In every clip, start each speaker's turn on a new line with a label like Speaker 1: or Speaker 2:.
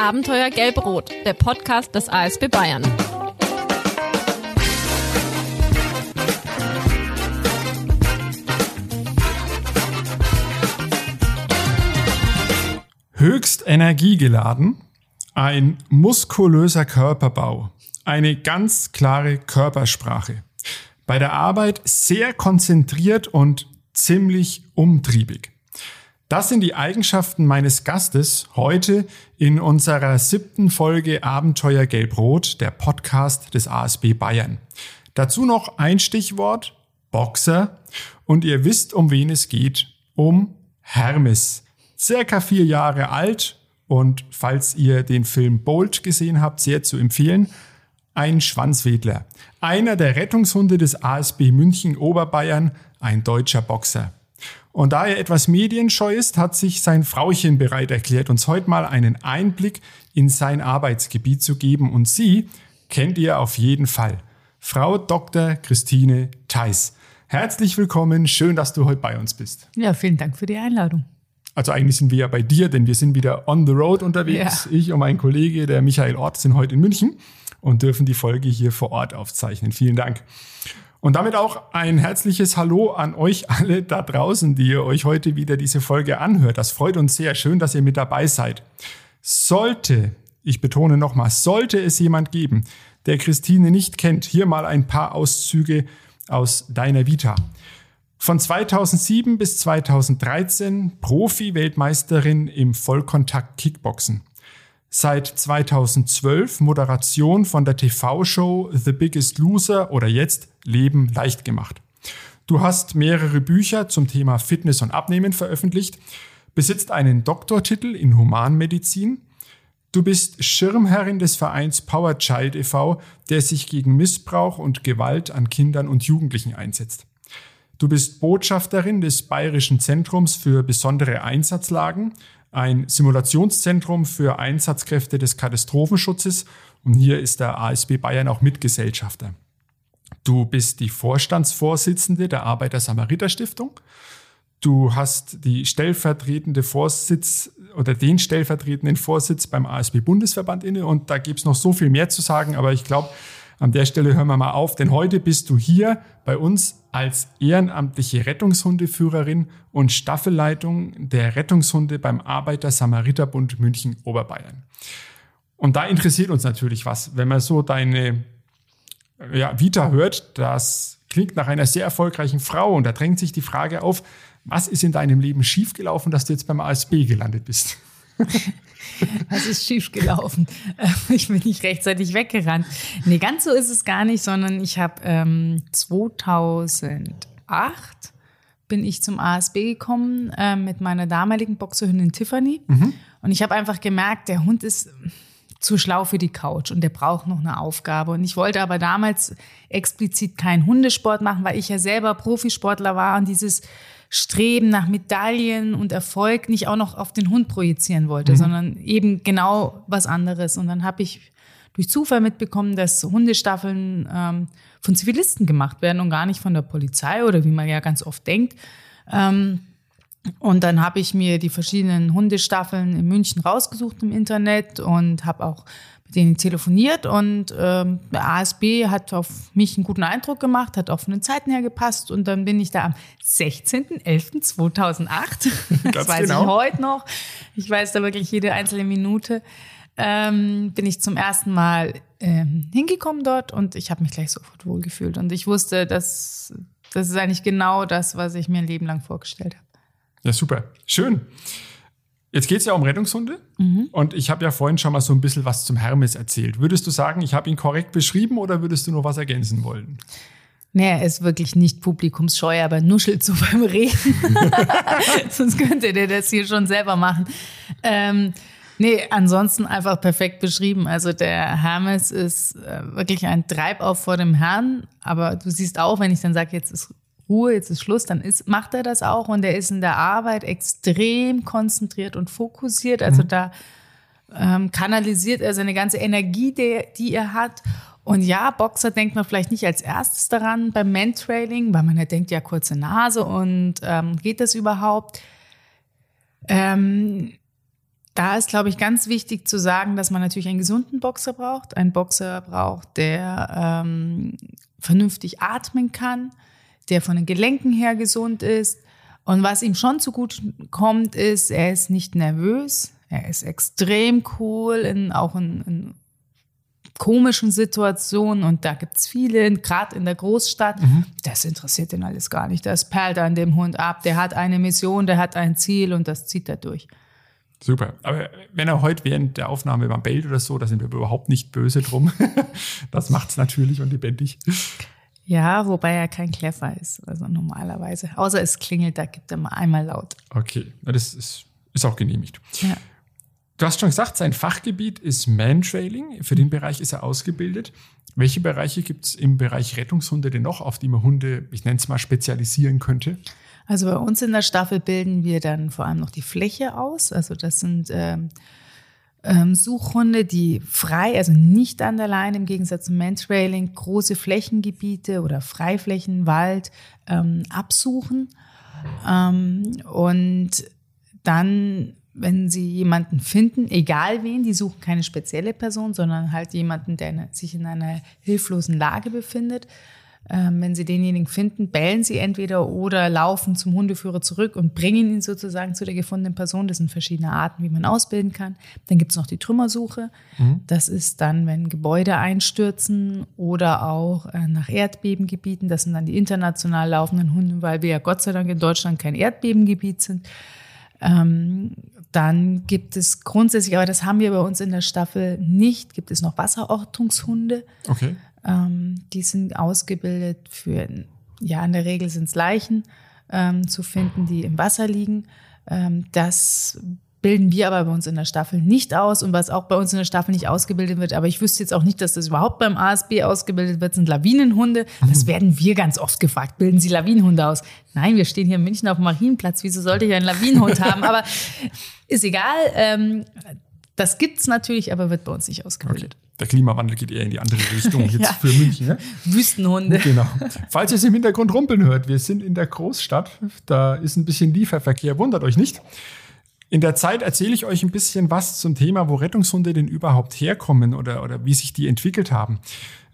Speaker 1: Abenteuer Gelb-Rot, der Podcast des ASB Bayern.
Speaker 2: Höchst energiegeladen, ein muskulöser Körperbau, eine ganz klare Körpersprache. Bei der Arbeit sehr konzentriert und ziemlich umtriebig. Das sind die Eigenschaften meines Gastes heute in unserer siebten Folge Abenteuer Gelb-Rot, der Podcast des ASB Bayern. Dazu noch ein Stichwort, Boxer. Und ihr wisst, um wen es geht. Um Hermes. Circa vier Jahre alt und falls ihr den Film Bolt gesehen habt, sehr zu empfehlen. Ein Schwanzwedler. Einer der Rettungshunde des ASB München Oberbayern, ein deutscher Boxer. Und da er etwas medienscheu ist, hat sich sein Frauchen bereit erklärt, uns heute mal einen Einblick in sein Arbeitsgebiet zu geben. Und sie kennt ihr auf jeden Fall. Frau Dr. Christine Theis. Herzlich willkommen, schön, dass du heute bei uns bist.
Speaker 3: Ja, vielen Dank für die Einladung.
Speaker 2: Also eigentlich sind wir ja bei dir, denn wir sind wieder on the road unterwegs. Ja. Ich und mein Kollege, der Michael Ort, sind heute in München und dürfen die Folge hier vor Ort aufzeichnen. Vielen Dank. Und damit auch ein herzliches Hallo an euch alle da draußen, die ihr euch heute wieder diese Folge anhört. Das freut uns sehr. Schön, dass ihr mit dabei seid. Sollte, ich betone nochmal, sollte es jemand geben, der Christine nicht kennt, hier mal ein paar Auszüge aus deiner Vita. Von 2007 bis 2013 Profi-Weltmeisterin im Vollkontakt Kickboxen. Seit 2012 Moderation von der TV-Show The Biggest Loser oder jetzt Leben leicht gemacht. Du hast mehrere Bücher zum Thema Fitness und Abnehmen veröffentlicht, besitzt einen Doktortitel in Humanmedizin. Du bist Schirmherrin des Vereins Power Child e.V., der sich gegen Missbrauch und Gewalt an Kindern und Jugendlichen einsetzt. Du bist Botschafterin des Bayerischen Zentrums für besondere Einsatzlagen ein Simulationszentrum für Einsatzkräfte des Katastrophenschutzes und hier ist der ASB Bayern auch Mitgesellschafter. Du bist die Vorstandsvorsitzende der Arbeiter-Samariter-Stiftung. Du hast die stellvertretende Vorsitz oder den stellvertretenden Vorsitz beim ASB-Bundesverband inne und da gibt's noch so viel mehr zu sagen, aber ich glaube, an der Stelle hören wir mal auf, denn heute bist du hier bei uns als ehrenamtliche Rettungshundeführerin und Staffelleitung der Rettungshunde beim Arbeiter-Samariter-Bund München Oberbayern. Und da interessiert uns natürlich was, wenn man so deine ja, Vita hört, das klingt nach einer sehr erfolgreichen Frau und da drängt sich die Frage auf, was ist in deinem Leben schiefgelaufen, dass du jetzt beim ASB gelandet bist?
Speaker 3: Was ist schiefgelaufen? Ich bin nicht rechtzeitig weggerannt. Nee, ganz so ist es gar nicht, sondern ich habe ähm, 2008 bin ich zum ASB gekommen äh, mit meiner damaligen Boxerhündin Tiffany. Mhm. Und ich habe einfach gemerkt, der Hund ist zu schlau für die Couch und der braucht noch eine Aufgabe. Und ich wollte aber damals explizit keinen Hundesport machen, weil ich ja selber Profisportler war und dieses Streben nach Medaillen und Erfolg nicht auch noch auf den Hund projizieren wollte, mhm. sondern eben genau was anderes. Und dann habe ich durch Zufall mitbekommen, dass Hundestaffeln ähm, von Zivilisten gemacht werden und gar nicht von der Polizei oder wie man ja ganz oft denkt. Ähm, und dann habe ich mir die verschiedenen Hundestaffeln in München rausgesucht im Internet und habe auch mit denen telefoniert und ähm, ASB hat auf mich einen guten Eindruck gemacht, hat auch von den Zeiten her gepasst und dann bin ich da am 16.11.2008, das weiß genau. ich heute noch, ich weiß da wirklich jede einzelne Minute, ähm, bin ich zum ersten Mal ähm, hingekommen dort und ich habe mich gleich sofort wohlgefühlt und ich wusste, dass das ist eigentlich genau das, was ich mir ein Leben lang vorgestellt habe.
Speaker 2: Ja, super. Schön. Jetzt geht es ja um Rettungshunde mhm. und ich habe ja vorhin schon mal so ein bisschen was zum Hermes erzählt. Würdest du sagen, ich habe ihn korrekt beschrieben oder würdest du noch was ergänzen wollen?
Speaker 3: Nee, er ist wirklich nicht publikumsscheu, aber nuschelt so beim Reden. Sonst könnte der das hier schon selber machen. Ähm, nee, ansonsten einfach perfekt beschrieben. Also der Hermes ist äh, wirklich ein Treibauf vor dem Herrn. Aber du siehst auch, wenn ich dann sage, jetzt ist Ruhe, jetzt ist Schluss, dann ist, macht er das auch und er ist in der Arbeit extrem konzentriert und fokussiert. Also mhm. da ähm, kanalisiert er seine ganze Energie, die, die er hat. Und ja, Boxer denkt man vielleicht nicht als erstes daran beim Mentrailing, weil man ja denkt, ja, kurze Nase und ähm, geht das überhaupt? Ähm, da ist, glaube ich, ganz wichtig zu sagen, dass man natürlich einen gesunden Boxer braucht. Einen Boxer braucht, der ähm, vernünftig atmen kann, der von den Gelenken her gesund ist. Und was ihm schon zu gut kommt, ist, er ist nicht nervös, er ist extrem cool, in, auch in, in komischen Situationen und da gibt's viele, gerade in der Großstadt, mhm. das interessiert ihn alles gar nicht. Das perlt an dem Hund ab, der hat eine Mission, der hat ein Ziel und das zieht er durch.
Speaker 2: Super. Aber wenn er heute während der Aufnahme mal bellt oder so, da sind wir überhaupt nicht böse drum. das macht's natürlich und lebendig.
Speaker 3: Ja, wobei er kein Kleffer ist, also normalerweise. Außer es klingelt, da gibt er mal einmal laut.
Speaker 2: Okay, das ist, ist auch genehmigt. Ja. Du hast schon gesagt, sein Fachgebiet ist Mantrailing. Für den Bereich ist er ausgebildet. Welche Bereiche gibt es im Bereich Rettungshunde denn noch, auf die man Hunde, ich nenne es mal, spezialisieren könnte?
Speaker 3: Also bei uns in der Staffel bilden wir dann vor allem noch die Fläche aus. Also das sind ähm, ähm, Suchhunde, die frei, also nicht an der Leine im Gegensatz zum Mantrailing, große Flächengebiete oder Freiflächen, Wald ähm, absuchen. Ähm, und dann wenn sie jemanden finden, egal wen, die suchen keine spezielle Person, sondern halt jemanden, der sich in einer hilflosen Lage befindet, ähm, wenn Sie denjenigen finden, bellen Sie entweder oder laufen zum Hundeführer zurück und bringen ihn sozusagen zu der gefundenen Person. Das sind verschiedene Arten, wie man ausbilden kann. Dann gibt es noch die Trümmersuche. Mhm. Das ist dann, wenn Gebäude einstürzen oder auch äh, nach Erdbebengebieten. Das sind dann die international laufenden Hunde, weil wir ja Gott sei Dank in Deutschland kein Erdbebengebiet sind. Ähm, dann gibt es grundsätzlich, aber das haben wir bei uns in der Staffel nicht, gibt es noch Wasserortungshunde.
Speaker 2: Okay.
Speaker 3: Ähm, die sind ausgebildet für, ja, in der Regel sind es Leichen ähm, zu finden, die im Wasser liegen. Ähm, das bilden wir aber bei uns in der Staffel nicht aus und was auch bei uns in der Staffel nicht ausgebildet wird, aber ich wüsste jetzt auch nicht, dass das überhaupt beim ASB ausgebildet wird, sind Lawinenhunde. Das mhm. werden wir ganz oft gefragt. Bilden Sie Lawinenhunde aus? Nein, wir stehen hier in München auf dem Marienplatz. Wieso sollte ich einen Lawinenhund haben? Aber ist egal. Ähm, das gibt's natürlich, aber wird bei uns nicht ausgebildet. Okay.
Speaker 2: Der Klimawandel geht eher in die andere Richtung jetzt ja. für München. Ne?
Speaker 3: Wüstenhunde.
Speaker 2: Genau. Falls ihr es im Hintergrund rumpeln hört, wir sind in der Großstadt. Da ist ein bisschen Lieferverkehr. Wundert euch nicht. In der Zeit erzähle ich euch ein bisschen was zum Thema, wo Rettungshunde denn überhaupt herkommen oder, oder wie sich die entwickelt haben.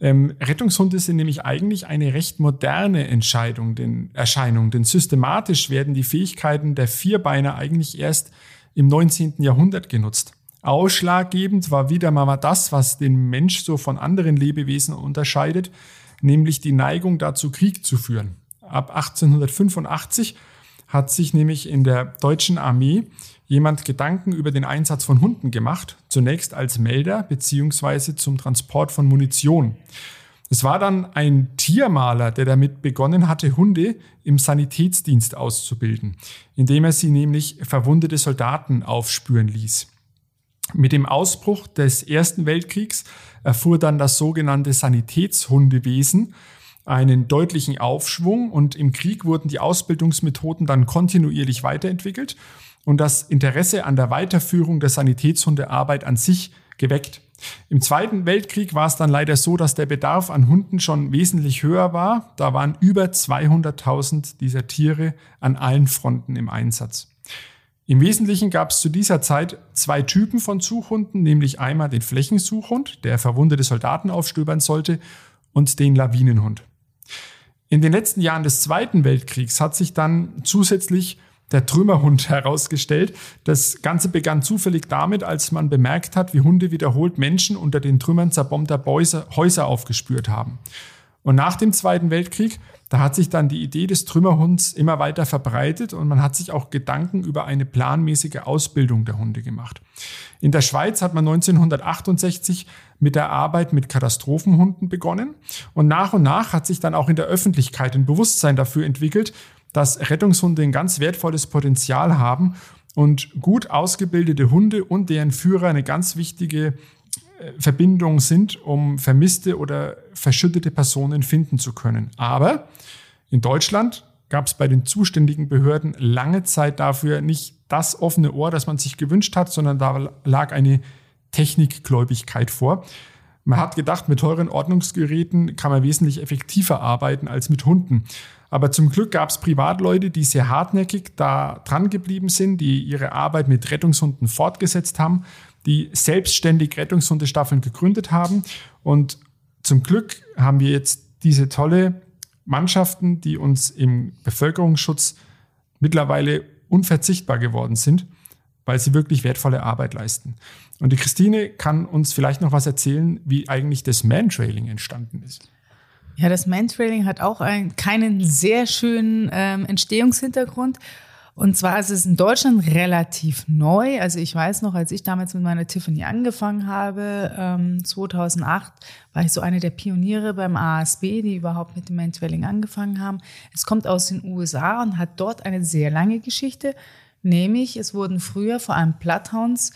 Speaker 2: Ähm, Rettungshunde sind nämlich eigentlich eine recht moderne Entscheidung, denn, Erscheinung, denn systematisch werden die Fähigkeiten der Vierbeiner eigentlich erst im 19. Jahrhundert genutzt. Ausschlaggebend war wieder mal das, was den Mensch so von anderen Lebewesen unterscheidet, nämlich die Neigung dazu, Krieg zu führen. Ab 1885 hat sich nämlich in der deutschen Armee jemand Gedanken über den Einsatz von Hunden gemacht, zunächst als Melder beziehungsweise zum Transport von Munition. Es war dann ein Tiermaler, der damit begonnen hatte, Hunde im Sanitätsdienst auszubilden, indem er sie nämlich verwundete Soldaten aufspüren ließ. Mit dem Ausbruch des Ersten Weltkriegs erfuhr dann das sogenannte Sanitätshundewesen einen deutlichen Aufschwung und im Krieg wurden die Ausbildungsmethoden dann kontinuierlich weiterentwickelt und das Interesse an der Weiterführung der Sanitätshundearbeit an sich geweckt. Im Zweiten Weltkrieg war es dann leider so, dass der Bedarf an Hunden schon wesentlich höher war. Da waren über 200.000 dieser Tiere an allen Fronten im Einsatz. Im Wesentlichen gab es zu dieser Zeit zwei Typen von Suchhunden, nämlich einmal den Flächensuchhund, der verwundete Soldaten aufstöbern sollte, und den Lawinenhund. In den letzten Jahren des Zweiten Weltkriegs hat sich dann zusätzlich der Trümmerhund herausgestellt. Das Ganze begann zufällig damit, als man bemerkt hat, wie Hunde wiederholt Menschen unter den Trümmern zerbombter Häuser aufgespürt haben. Und nach dem Zweiten Weltkrieg, da hat sich dann die Idee des Trümmerhunds immer weiter verbreitet und man hat sich auch Gedanken über eine planmäßige Ausbildung der Hunde gemacht. In der Schweiz hat man 1968 mit der Arbeit mit Katastrophenhunden begonnen und nach und nach hat sich dann auch in der Öffentlichkeit ein Bewusstsein dafür entwickelt, dass Rettungshunde ein ganz wertvolles Potenzial haben und gut ausgebildete Hunde und deren Führer eine ganz wichtige äh, Verbindung sind, um vermisste oder verschüttete Personen finden zu können. Aber in Deutschland gab es bei den zuständigen Behörden lange Zeit dafür nicht das offene Ohr, das man sich gewünscht hat, sondern da lag eine Technikgläubigkeit vor. Man hat gedacht, mit teuren Ordnungsgeräten kann man wesentlich effektiver arbeiten als mit Hunden. Aber zum Glück gab es Privatleute, die sehr hartnäckig da dran geblieben sind, die ihre Arbeit mit Rettungshunden fortgesetzt haben, die selbstständig Rettungshundestaffeln gegründet haben. Und zum Glück haben wir jetzt diese tolle Mannschaften, die uns im Bevölkerungsschutz mittlerweile unverzichtbar geworden sind, weil sie wirklich wertvolle Arbeit leisten. Und die Christine kann uns vielleicht noch was erzählen, wie eigentlich das Mantrailing entstanden ist.
Speaker 3: Ja, das Mantrailing hat auch einen, keinen sehr schönen ähm, Entstehungshintergrund. Und zwar ist es in Deutschland relativ neu. Also ich weiß noch, als ich damals mit meiner Tiffany angefangen habe, ähm, 2008, war ich so eine der Pioniere beim ASB, die überhaupt mit dem Mantrailing angefangen haben. Es kommt aus den USA und hat dort eine sehr lange Geschichte. Nämlich, es wurden früher vor allem Bloodhounds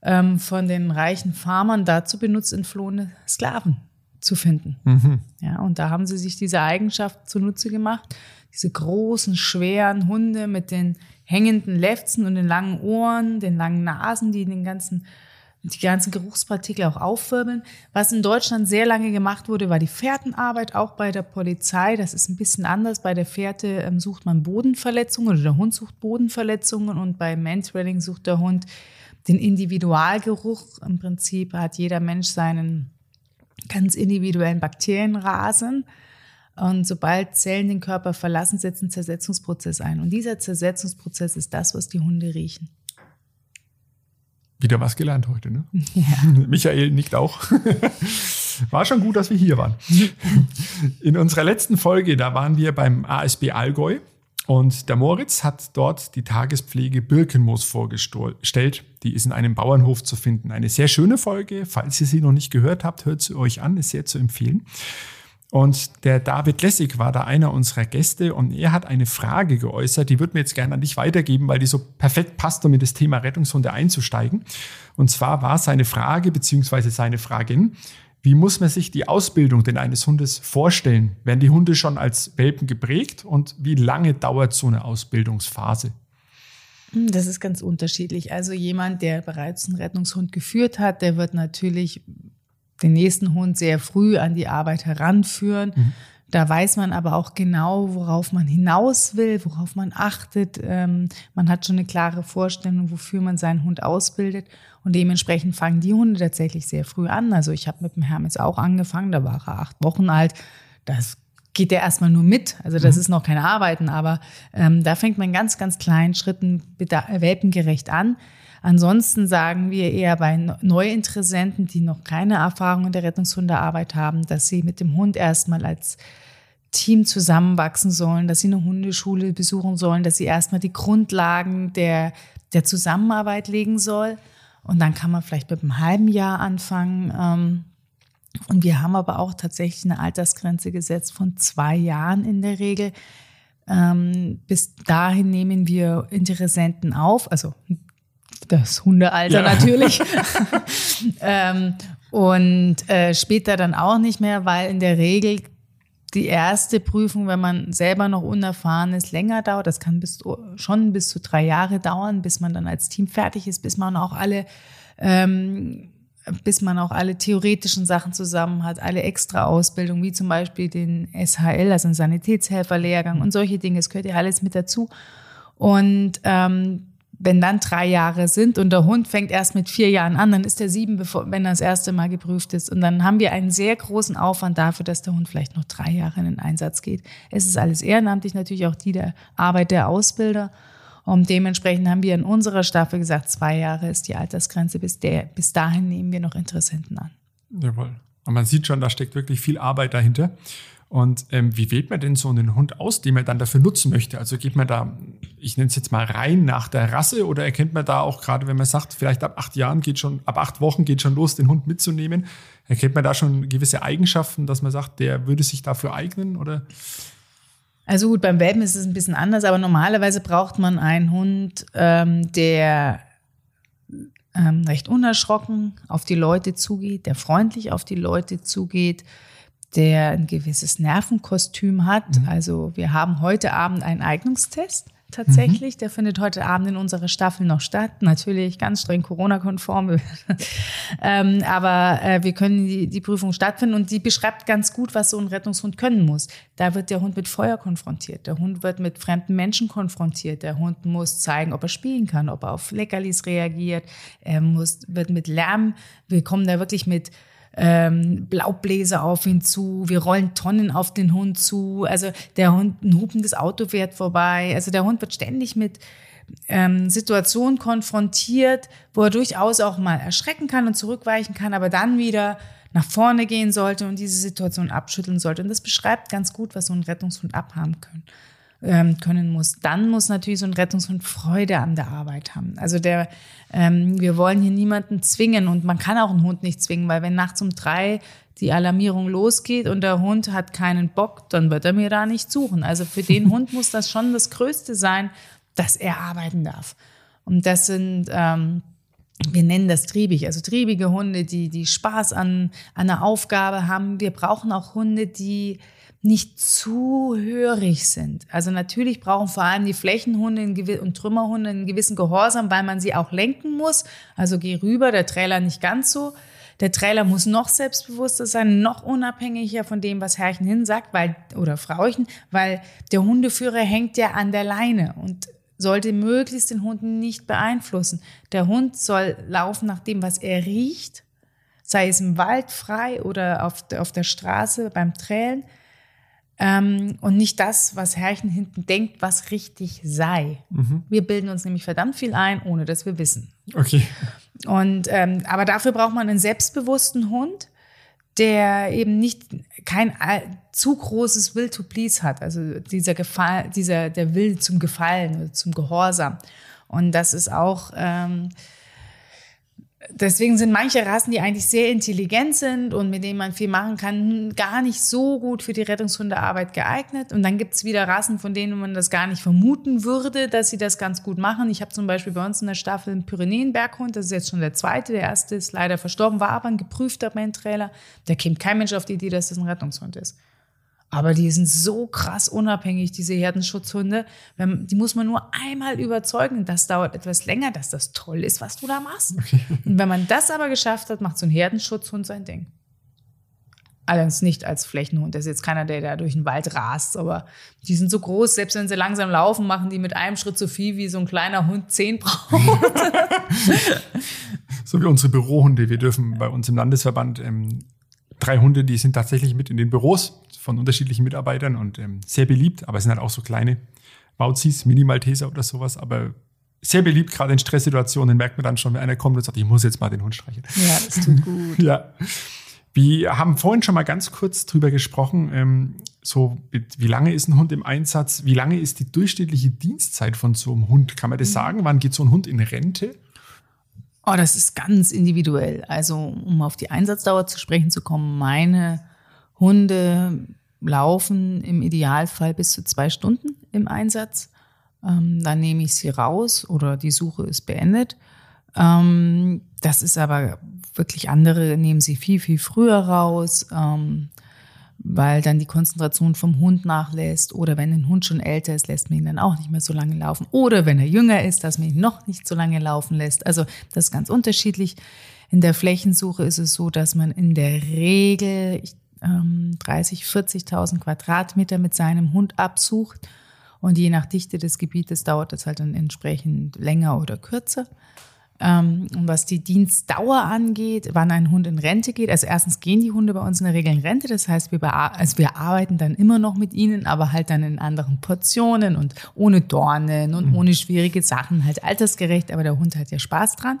Speaker 3: ähm, von den reichen Farmern dazu benutzt, entflohene Sklaven zu finden. Mhm. Ja, und da haben sie sich diese Eigenschaft zunutze gemacht. Diese großen, schweren Hunde mit den hängenden Lefzen und den langen Ohren, den langen Nasen, die den ganzen, die ganzen Geruchspartikel auch aufwirbeln. Was in Deutschland sehr lange gemacht wurde, war die Fährtenarbeit, auch bei der Polizei. Das ist ein bisschen anders. Bei der Fährte ähm, sucht man Bodenverletzungen oder der Hund sucht Bodenverletzungen und bei Mantrailing sucht der Hund den Individualgeruch. Im Prinzip hat jeder Mensch seinen ganz individuellen Bakterienrasen. Und sobald Zellen den Körper verlassen, setzt ein Zersetzungsprozess ein. Und dieser Zersetzungsprozess ist das, was die Hunde riechen.
Speaker 2: Wieder was gelernt heute, ne? Ja. Michael nickt auch. War schon gut, dass wir hier waren. In unserer letzten Folge, da waren wir beim ASB Allgäu und der Moritz hat dort die Tagespflege Birkenmoos vorgestellt. Die ist in einem Bauernhof zu finden. Eine sehr schöne Folge. Falls ihr sie noch nicht gehört habt, hört sie euch an. Ist sehr zu empfehlen. Und der David Lessig war da einer unserer Gäste und er hat eine Frage geäußert, die würde mir jetzt gerne an dich weitergeben, weil die so perfekt passt, um in das Thema Rettungshunde einzusteigen. Und zwar war seine Frage beziehungsweise seine Fragin, wie muss man sich die Ausbildung denn eines Hundes vorstellen? Werden die Hunde schon als Welpen geprägt und wie lange dauert so eine Ausbildungsphase?
Speaker 3: Hm, das ist ganz unterschiedlich. Also jemand, der bereits einen Rettungshund geführt hat, der wird natürlich den nächsten Hund sehr früh an die Arbeit heranführen. Mhm. Da weiß man aber auch genau, worauf man hinaus will, worauf man achtet. Ähm, man hat schon eine klare Vorstellung, wofür man seinen Hund ausbildet. Und dementsprechend fangen die Hunde tatsächlich sehr früh an. Also ich habe mit dem Hermes auch angefangen, da war er acht Wochen alt. Das geht der erstmal nur mit. Also das mhm. ist noch kein Arbeiten, aber ähm, da fängt man ganz, ganz kleinen Schritten welpengerecht an. Ansonsten sagen wir eher bei Neuinteressenten, die noch keine Erfahrung in der Rettungshundearbeit haben, dass sie mit dem Hund erstmal als Team zusammenwachsen sollen, dass sie eine Hundeschule besuchen sollen, dass sie erstmal die Grundlagen der, der Zusammenarbeit legen soll. Und dann kann man vielleicht mit einem halben Jahr anfangen. Ähm, und wir haben aber auch tatsächlich eine Altersgrenze gesetzt von zwei Jahren in der Regel. Ähm, bis dahin nehmen wir Interessenten auf, also das Hundealter ja. natürlich. ähm, und äh, später dann auch nicht mehr, weil in der Regel die erste Prüfung, wenn man selber noch unerfahren ist, länger dauert. Das kann bis, schon bis zu drei Jahre dauern, bis man dann als Team fertig ist, bis man auch alle, ähm, bis man auch alle theoretischen Sachen zusammen hat, alle extra Ausbildung, wie zum Beispiel den SHL, also den Sanitätshelferlehrgang und solche Dinge. Es gehört ja alles mit dazu. Und ähm, wenn dann drei Jahre sind und der Hund fängt erst mit vier Jahren an, dann ist er sieben, bevor, wenn er das erste Mal geprüft ist. Und dann haben wir einen sehr großen Aufwand dafür, dass der Hund vielleicht noch drei Jahre in den Einsatz geht. Es ist alles ehrenamtlich, natürlich auch die der Arbeit der Ausbilder. Und dementsprechend haben wir in unserer Staffel gesagt, zwei Jahre ist die Altersgrenze. Bis, der, bis dahin nehmen wir noch Interessenten an.
Speaker 2: Jawohl. Und man sieht schon, da steckt wirklich viel Arbeit dahinter. Und ähm, wie wählt man denn so einen Hund aus, den man dann dafür nutzen möchte? Also geht man da, ich nenne es jetzt mal rein nach der Rasse oder erkennt man da auch gerade, wenn man sagt, vielleicht ab acht Jahren geht schon, ab acht Wochen geht schon los, den Hund mitzunehmen, erkennt man da schon gewisse Eigenschaften, dass man sagt, der würde sich dafür eignen oder?
Speaker 3: Also gut, beim Welpen ist es ein bisschen anders, aber normalerweise braucht man einen Hund, ähm, der ähm, recht unerschrocken auf die Leute zugeht, der freundlich auf die Leute zugeht, der ein gewisses Nervenkostüm hat. Mhm. Also wir haben heute Abend einen Eignungstest. tatsächlich. Mhm. Der findet heute Abend in unserer Staffel noch statt. Natürlich ganz streng Corona-konform. ähm, aber äh, wir können die, die Prüfung stattfinden und die beschreibt ganz gut, was so ein Rettungshund können muss. Da wird der Hund mit Feuer konfrontiert. Der Hund wird mit fremden Menschen konfrontiert. Der Hund muss zeigen, ob er spielen kann, ob er auf Leckerlis reagiert. Er muss, wird mit Lärm, wir kommen da wirklich mit ähm, Blaubläser auf ihn zu, wir rollen Tonnen auf den Hund zu, also der Hund, ein hupendes Auto fährt vorbei, also der Hund wird ständig mit ähm, Situationen konfrontiert, wo er durchaus auch mal erschrecken kann und zurückweichen kann, aber dann wieder nach vorne gehen sollte und diese Situation abschütteln sollte. Und das beschreibt ganz gut, was so ein Rettungshund abhaben können ähm, können muss. Dann muss natürlich so ein Rettungshund Freude an der Arbeit haben. Also der, ähm, wir wollen hier niemanden zwingen und man kann auch einen Hund nicht zwingen, weil wenn nachts um drei die Alarmierung losgeht und der Hund hat keinen Bock, dann wird er mir da nicht suchen. Also für den Hund muss das schon das Größte sein, dass er arbeiten darf. Und das sind ähm, wir nennen das triebig, also triebige Hunde, die, die Spaß an, an einer Aufgabe haben. Wir brauchen auch Hunde, die nicht zu hörig sind. Also natürlich brauchen vor allem die Flächenhunde und Trümmerhunde einen gewissen Gehorsam, weil man sie auch lenken muss. Also geh rüber, der Trailer nicht ganz so. Der Trailer muss noch selbstbewusster sein, noch unabhängiger von dem, was Herrchen hin sagt, weil, oder Frauchen, weil der Hundeführer hängt ja an der Leine und sollte möglichst den Hund nicht beeinflussen. Der Hund soll laufen nach dem, was er riecht, sei es im Wald frei oder auf, auf der Straße beim Trälen ähm, und nicht das, was Herrchen hinten denkt, was richtig sei. Mhm. Wir bilden uns nämlich verdammt viel ein, ohne dass wir wissen.
Speaker 2: Okay.
Speaker 3: Und ähm, aber dafür braucht man einen selbstbewussten Hund, der eben nicht kein zu großes Will to Please hat, also dieser Gefall, dieser der Will zum Gefallen, zum Gehorsam. Und das ist auch ähm, deswegen sind manche Rassen, die eigentlich sehr intelligent sind und mit denen man viel machen kann, gar nicht so gut für die Rettungshundearbeit geeignet. Und dann gibt's wieder Rassen, von denen man das gar nicht vermuten würde, dass sie das ganz gut machen. Ich habe zum Beispiel bei uns in der Staffel einen Pyrenäenberghund, das ist jetzt schon der zweite, der erste ist leider verstorben, war aber ein geprüfter Main-Trailer. Da käme kein Mensch auf die Idee, dass das ein Rettungshund ist. Aber die sind so krass unabhängig, diese Herdenschutzhunde. Die muss man nur einmal überzeugen. Das dauert etwas länger, dass das toll ist, was du da machst. Okay. Und wenn man das aber geschafft hat, macht so ein Herdenschutzhund sein Ding. Allerdings nicht als Flächenhund. Das ist jetzt keiner, der da durch den Wald rast. Aber die sind so groß, selbst wenn sie langsam laufen, machen die mit einem Schritt so viel, wie so ein kleiner Hund zehn braucht.
Speaker 2: so wie unsere Bürohunde. Wir dürfen bei uns im Landesverband ähm, drei Hunde, die sind tatsächlich mit in den Büros von unterschiedlichen Mitarbeitern und ähm, sehr beliebt, aber es sind halt auch so kleine Bauzis, Mini-Malteser oder sowas, aber sehr beliebt, gerade in Stresssituationen merkt man dann schon, wenn einer kommt und sagt, ich muss jetzt mal den Hund streicheln.
Speaker 3: Ja, das tut gut.
Speaker 2: ja. Wir haben vorhin schon mal ganz kurz drüber gesprochen, ähm, so wie lange ist ein Hund im Einsatz, wie lange ist die durchschnittliche Dienstzeit von so einem Hund? Kann man das mhm. sagen? Wann geht so ein Hund in Rente?
Speaker 3: Oh, das ist ganz individuell. Also, um auf die Einsatzdauer zu sprechen zu kommen, meine Hunde laufen im Idealfall bis zu zwei Stunden im Einsatz. Ähm, dann nehme ich sie raus oder die Suche ist beendet. Ähm, das ist aber wirklich andere, nehmen sie viel, viel früher raus. Ähm, weil dann die Konzentration vom Hund nachlässt oder wenn ein Hund schon älter ist, lässt man ihn dann auch nicht mehr so lange laufen oder wenn er jünger ist, dass man ihn noch nicht so lange laufen lässt. Also das ist ganz unterschiedlich. In der Flächensuche ist es so, dass man in der Regel ähm, 30, 40.000 Quadratmeter mit seinem Hund absucht und je nach Dichte des Gebietes dauert das halt dann entsprechend länger oder kürzer. Ähm, was die Dienstdauer angeht, wann ein Hund in Rente geht. Also erstens gehen die Hunde bei uns in der Regel in Rente. Das heißt, wir, also wir arbeiten dann immer noch mit ihnen, aber halt dann in anderen Portionen und ohne Dornen und mhm. ohne schwierige Sachen, halt altersgerecht. Aber der Hund hat ja Spaß dran.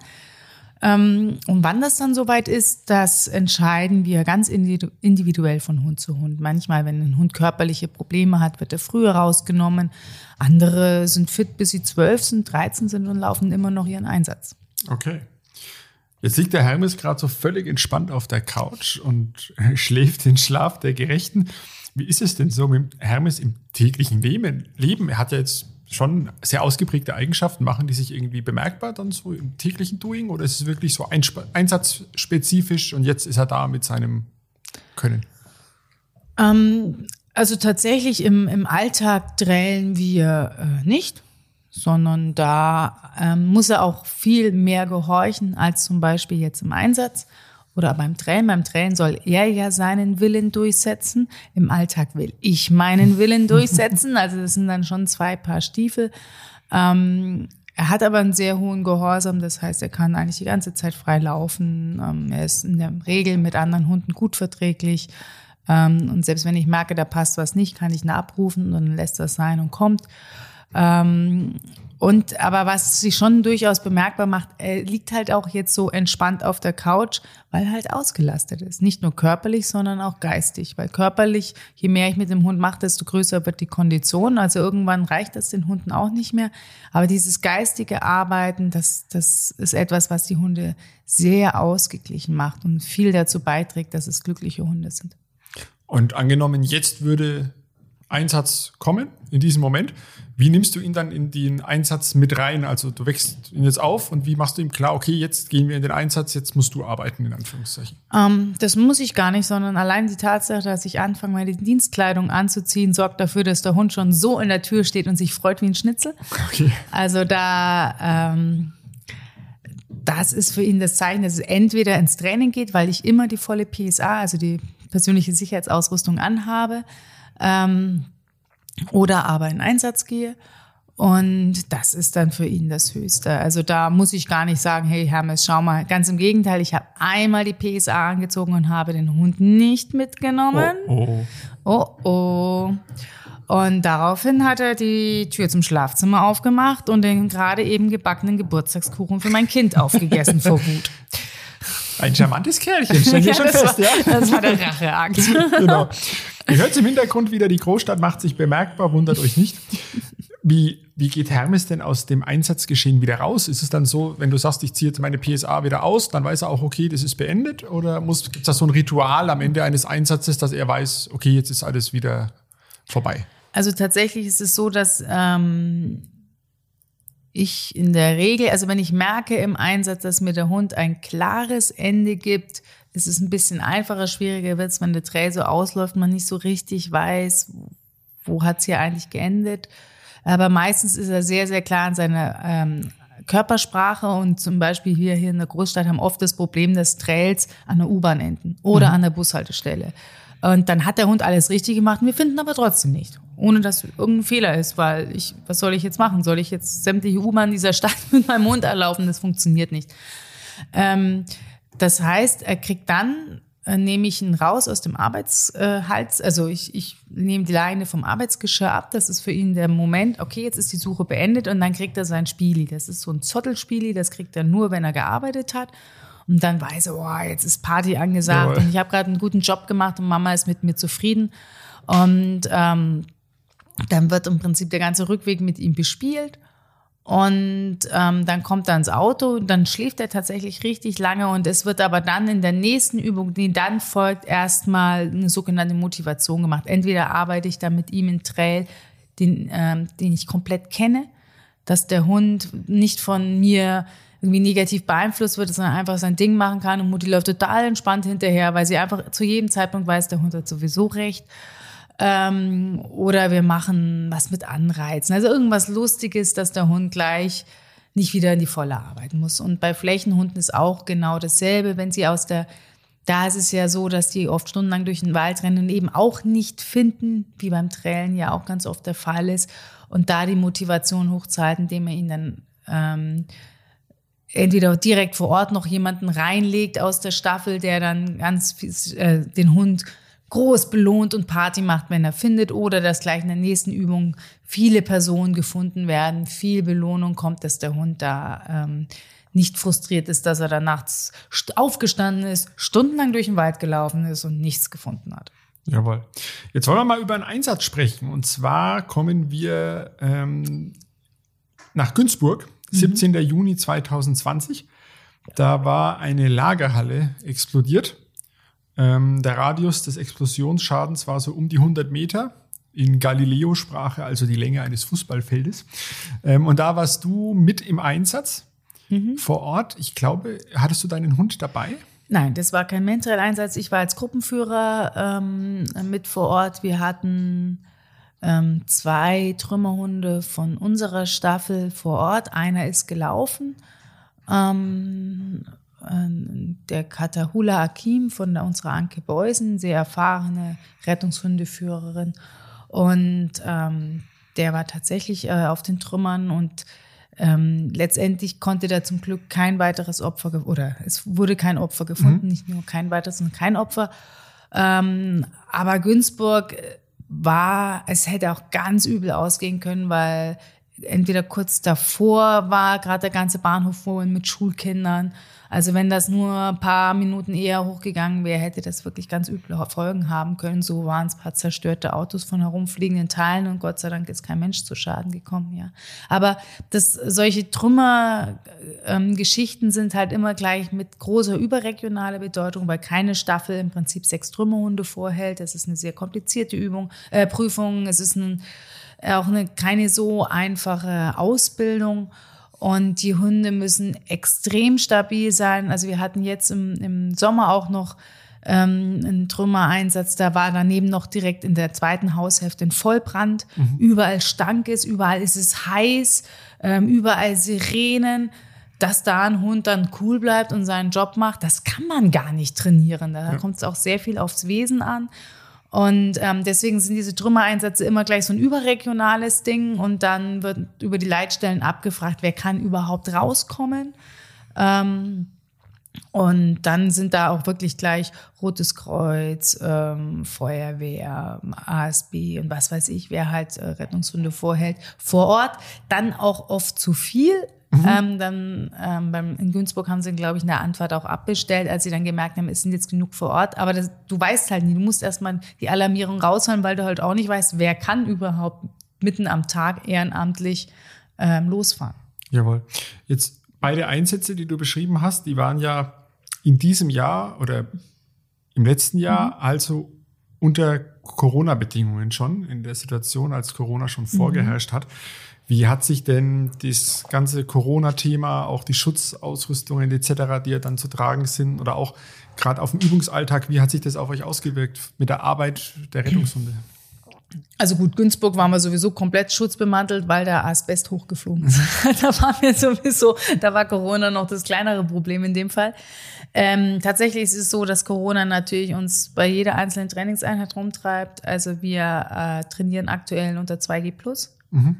Speaker 3: Ähm, und wann das dann soweit ist, das entscheiden wir ganz individuell von Hund zu Hund. Manchmal, wenn ein Hund körperliche Probleme hat, wird er früher rausgenommen. Andere sind fit, bis sie zwölf sind, dreizehn sind und laufen immer noch ihren Einsatz.
Speaker 2: Okay. Jetzt liegt der Hermes gerade so völlig entspannt auf der Couch und schläft den Schlaf der Gerechten. Wie ist es denn so mit Hermes im täglichen Leben? Er hat ja jetzt schon sehr ausgeprägte Eigenschaften. Machen die sich irgendwie bemerkbar dann so im täglichen Doing oder ist es wirklich so einsatzspezifisch und jetzt ist er da mit seinem Können?
Speaker 3: Ähm, also tatsächlich im, im Alltag drälen wir äh, nicht. Sondern da ähm, muss er auch viel mehr gehorchen als zum Beispiel jetzt im Einsatz oder beim Trainen. Beim Trainen soll er ja seinen Willen durchsetzen. Im Alltag will ich meinen Willen durchsetzen. Also das sind dann schon zwei Paar Stiefel. Ähm, er hat aber einen sehr hohen Gehorsam, das heißt, er kann eigentlich die ganze Zeit frei laufen. Ähm, er ist in der Regel mit anderen Hunden gut verträglich. Ähm, und selbst wenn ich merke, da passt was nicht, kann ich ihn abrufen und dann lässt das sein und kommt. Ähm, und aber was sich schon durchaus bemerkbar macht, er liegt halt auch jetzt so entspannt auf der Couch, weil er halt ausgelastet ist. Nicht nur körperlich, sondern auch geistig. Weil körperlich, je mehr ich mit dem Hund mache, desto größer wird die Kondition. Also irgendwann reicht das den Hunden auch nicht mehr. Aber dieses geistige Arbeiten, das, das ist etwas, was die Hunde sehr ausgeglichen macht und viel dazu beiträgt, dass es glückliche Hunde sind.
Speaker 2: Und angenommen, jetzt würde Einsatz kommen, in diesem Moment, wie nimmst du ihn dann in den Einsatz mit rein? Also du wächst ihn jetzt auf und wie machst du ihm klar, okay, jetzt gehen wir in den Einsatz, jetzt musst du arbeiten, in Anführungszeichen?
Speaker 3: Ähm, das muss ich gar nicht, sondern allein die Tatsache, dass ich anfange, meine Dienstkleidung anzuziehen, sorgt dafür, dass der Hund schon so in der Tür steht und sich freut wie ein Schnitzel. Okay. Also da... Ähm, das ist für ihn das Zeichen, dass es entweder ins Training geht, weil ich immer die volle PSA, also die persönliche Sicherheitsausrüstung anhabe, ähm, oder aber in Einsatz gehe. Und das ist dann für ihn das Höchste. Also da muss ich gar nicht sagen, hey Hermes, schau mal. Ganz im Gegenteil, ich habe einmal die PSA angezogen und habe den Hund nicht mitgenommen. Oh, oh. oh, oh. Und daraufhin hat er die Tür zum Schlafzimmer aufgemacht und den gerade eben gebackenen Geburtstagskuchen für mein Kind aufgegessen vor Wut.
Speaker 2: Ein charmantes Kerlchen, stellen wir ja, schon fest,
Speaker 3: war, ja. Das war der Racheakt.
Speaker 2: genau. Ihr hört im Hintergrund wieder, die Großstadt macht sich bemerkbar, wundert euch nicht. Wie, wie geht Hermes denn aus dem Einsatzgeschehen wieder raus? Ist es dann so, wenn du sagst, ich ziehe jetzt meine PSA wieder aus, dann weiß er auch, okay, das ist beendet? Oder gibt es da so ein Ritual am Ende eines Einsatzes, dass er weiß, okay, jetzt ist alles wieder vorbei?
Speaker 3: Also tatsächlich ist es so, dass ähm, ich in der Regel, also wenn ich merke im Einsatz, dass mir der Hund ein klares Ende gibt, ist es ein bisschen einfacher, schwieriger wird es, wenn der Trail so ausläuft, man nicht so richtig weiß, wo hat es hier eigentlich geendet. Aber meistens ist er sehr, sehr klar in seiner ähm, Körpersprache und zum Beispiel wir hier in der Großstadt haben oft das Problem, dass Trails an der U-Bahn enden oder mhm. an der Bushaltestelle. Und dann hat der Hund alles richtig gemacht wir finden aber trotzdem nicht. Ohne dass irgendein Fehler ist, weil ich, was soll ich jetzt machen? Soll ich jetzt sämtliche U-Bahn dieser Stadt mit meinem Hund erlaufen? Das funktioniert nicht. Ähm, das heißt, er kriegt dann, äh, nehme ich ihn raus aus dem Arbeitshals, also ich, ich nehme die Leine vom Arbeitsgeschirr ab. Das ist für ihn der Moment, okay, jetzt ist die Suche beendet und dann kriegt er sein Spieli. Das ist so ein Zottelspieli, das kriegt er nur, wenn er gearbeitet hat. Und dann weiß er, oh, jetzt ist Party angesagt Jawohl. und ich habe gerade einen guten Job gemacht und Mama ist mit mir zufrieden. Und ähm, dann wird im Prinzip der ganze Rückweg mit ihm bespielt. Und ähm, dann kommt er ins Auto, dann schläft er tatsächlich richtig lange und es wird aber dann in der nächsten Übung, die dann folgt, erstmal eine sogenannte Motivation gemacht. Entweder arbeite ich dann mit ihm in Trail, den, ähm, den ich komplett kenne, dass der Hund nicht von mir irgendwie negativ beeinflusst wird, sondern einfach sein Ding machen kann und Mutti läuft total entspannt hinterher, weil sie einfach zu jedem Zeitpunkt weiß, der Hund hat sowieso recht. Ähm, oder wir machen was mit Anreizen. Also irgendwas Lustiges, dass der Hund gleich nicht wieder in die Volle arbeiten muss. Und bei Flächenhunden ist auch genau dasselbe, wenn sie aus der da ist es ja so, dass die oft stundenlang durch den Wald rennen und eben auch nicht finden, wie beim Trälen ja auch ganz oft der Fall ist. Und da die Motivation hochzuhalten, indem man ihnen dann ähm, entweder direkt vor Ort noch jemanden reinlegt aus der Staffel, der dann ganz äh, den Hund groß belohnt und Party macht, wenn er findet, oder dass gleich in der nächsten Übung viele Personen gefunden werden, viel Belohnung kommt, dass der Hund da ähm, nicht frustriert ist, dass er da nachts aufgestanden ist, stundenlang durch den Wald gelaufen ist und nichts gefunden hat.
Speaker 2: Jawohl. Jetzt wollen wir mal über einen Einsatz sprechen. Und zwar kommen wir ähm, nach Günzburg, 17. Mhm. Juni 2020. Da war eine Lagerhalle explodiert ähm, der Radius des Explosionsschadens war so um die 100 Meter in Galileo-Sprache, also die Länge eines Fußballfeldes. Ähm, und da warst du mit im Einsatz mhm. vor Ort. Ich glaube, hattest du deinen Hund dabei?
Speaker 3: Nein, das war kein Mental-Einsatz. Ich war als Gruppenführer ähm, mit vor Ort. Wir hatten ähm, zwei Trümmerhunde von unserer Staffel vor Ort. Einer ist gelaufen. Ähm, äh, der Katahula Akim von unserer Anke Beusen, sehr erfahrene Rettungshundeführerin. Und ähm, der war tatsächlich äh, auf den Trümmern und ähm, letztendlich konnte da zum Glück kein weiteres Opfer oder es wurde kein Opfer gefunden, mhm. nicht nur kein weiteres, sondern kein Opfer. Ähm, aber Günzburg war, es hätte auch ganz übel ausgehen können, weil entweder kurz davor war gerade der ganze Bahnhof voll mit Schulkindern also wenn das nur ein paar Minuten eher hochgegangen wäre, hätte das wirklich ganz üble Folgen haben können. So waren es ein paar zerstörte Autos von herumfliegenden Teilen und Gott sei Dank ist kein Mensch zu Schaden gekommen, ja. Aber das, solche Trümmergeschichten ähm, sind halt immer gleich mit großer überregionaler Bedeutung, weil keine Staffel im Prinzip sechs Trümmerhunde vorhält. Das ist eine sehr komplizierte Übung, äh, Prüfung. Es ist ein, auch eine, keine so einfache Ausbildung. Und die Hunde müssen extrem stabil sein. Also wir hatten jetzt im, im Sommer auch noch ähm, einen Trümmereinsatz. Da war daneben noch direkt in der zweiten Haushälfte ein Vollbrand. Mhm. Überall stank es, überall ist es heiß, ähm, überall Sirenen. Dass da ein Hund dann cool bleibt und seinen Job macht, das kann man gar nicht trainieren. Da ja. kommt es auch sehr viel aufs Wesen an. Und ähm, deswegen sind diese Trümmereinsätze immer gleich so ein überregionales Ding und dann wird über die Leitstellen abgefragt, wer kann überhaupt rauskommen. Ähm, und dann sind da auch wirklich gleich Rotes Kreuz, ähm, Feuerwehr, ASB und was weiß ich, wer halt äh, Rettungshunde vorhält, vor Ort. Dann auch oft zu viel, Mhm. Ähm, dann ähm, beim, in Günzburg haben sie, glaube ich, eine Antwort auch abbestellt, als sie dann gemerkt haben, es sind jetzt genug vor Ort. Aber das, du weißt halt nie, du musst erstmal die Alarmierung rausholen, weil du halt auch nicht weißt, wer kann überhaupt mitten am Tag ehrenamtlich ähm, losfahren.
Speaker 2: Jawohl. Jetzt beide Einsätze, die du beschrieben hast, die waren ja in diesem Jahr oder im letzten Jahr mhm. also unter Corona-Bedingungen schon, in der Situation, als Corona schon vorgeherrscht mhm. hat. Wie hat sich denn das ganze Corona-Thema, auch die Schutzausrüstungen etc., die ja dann zu tragen sind, oder auch gerade auf dem Übungsalltag, wie hat sich das auf euch ausgewirkt mit der Arbeit der Rettungshunde?
Speaker 3: Also gut, Günzburg waren wir sowieso komplett schutzbemantelt, weil der Asbest hochgeflogen ist. da waren wir sowieso, da war Corona noch das kleinere Problem in dem Fall. Ähm, tatsächlich ist es so, dass Corona natürlich uns bei jeder einzelnen Trainingseinheit rumtreibt. Also wir äh, trainieren aktuell unter 2G plus. Mhm.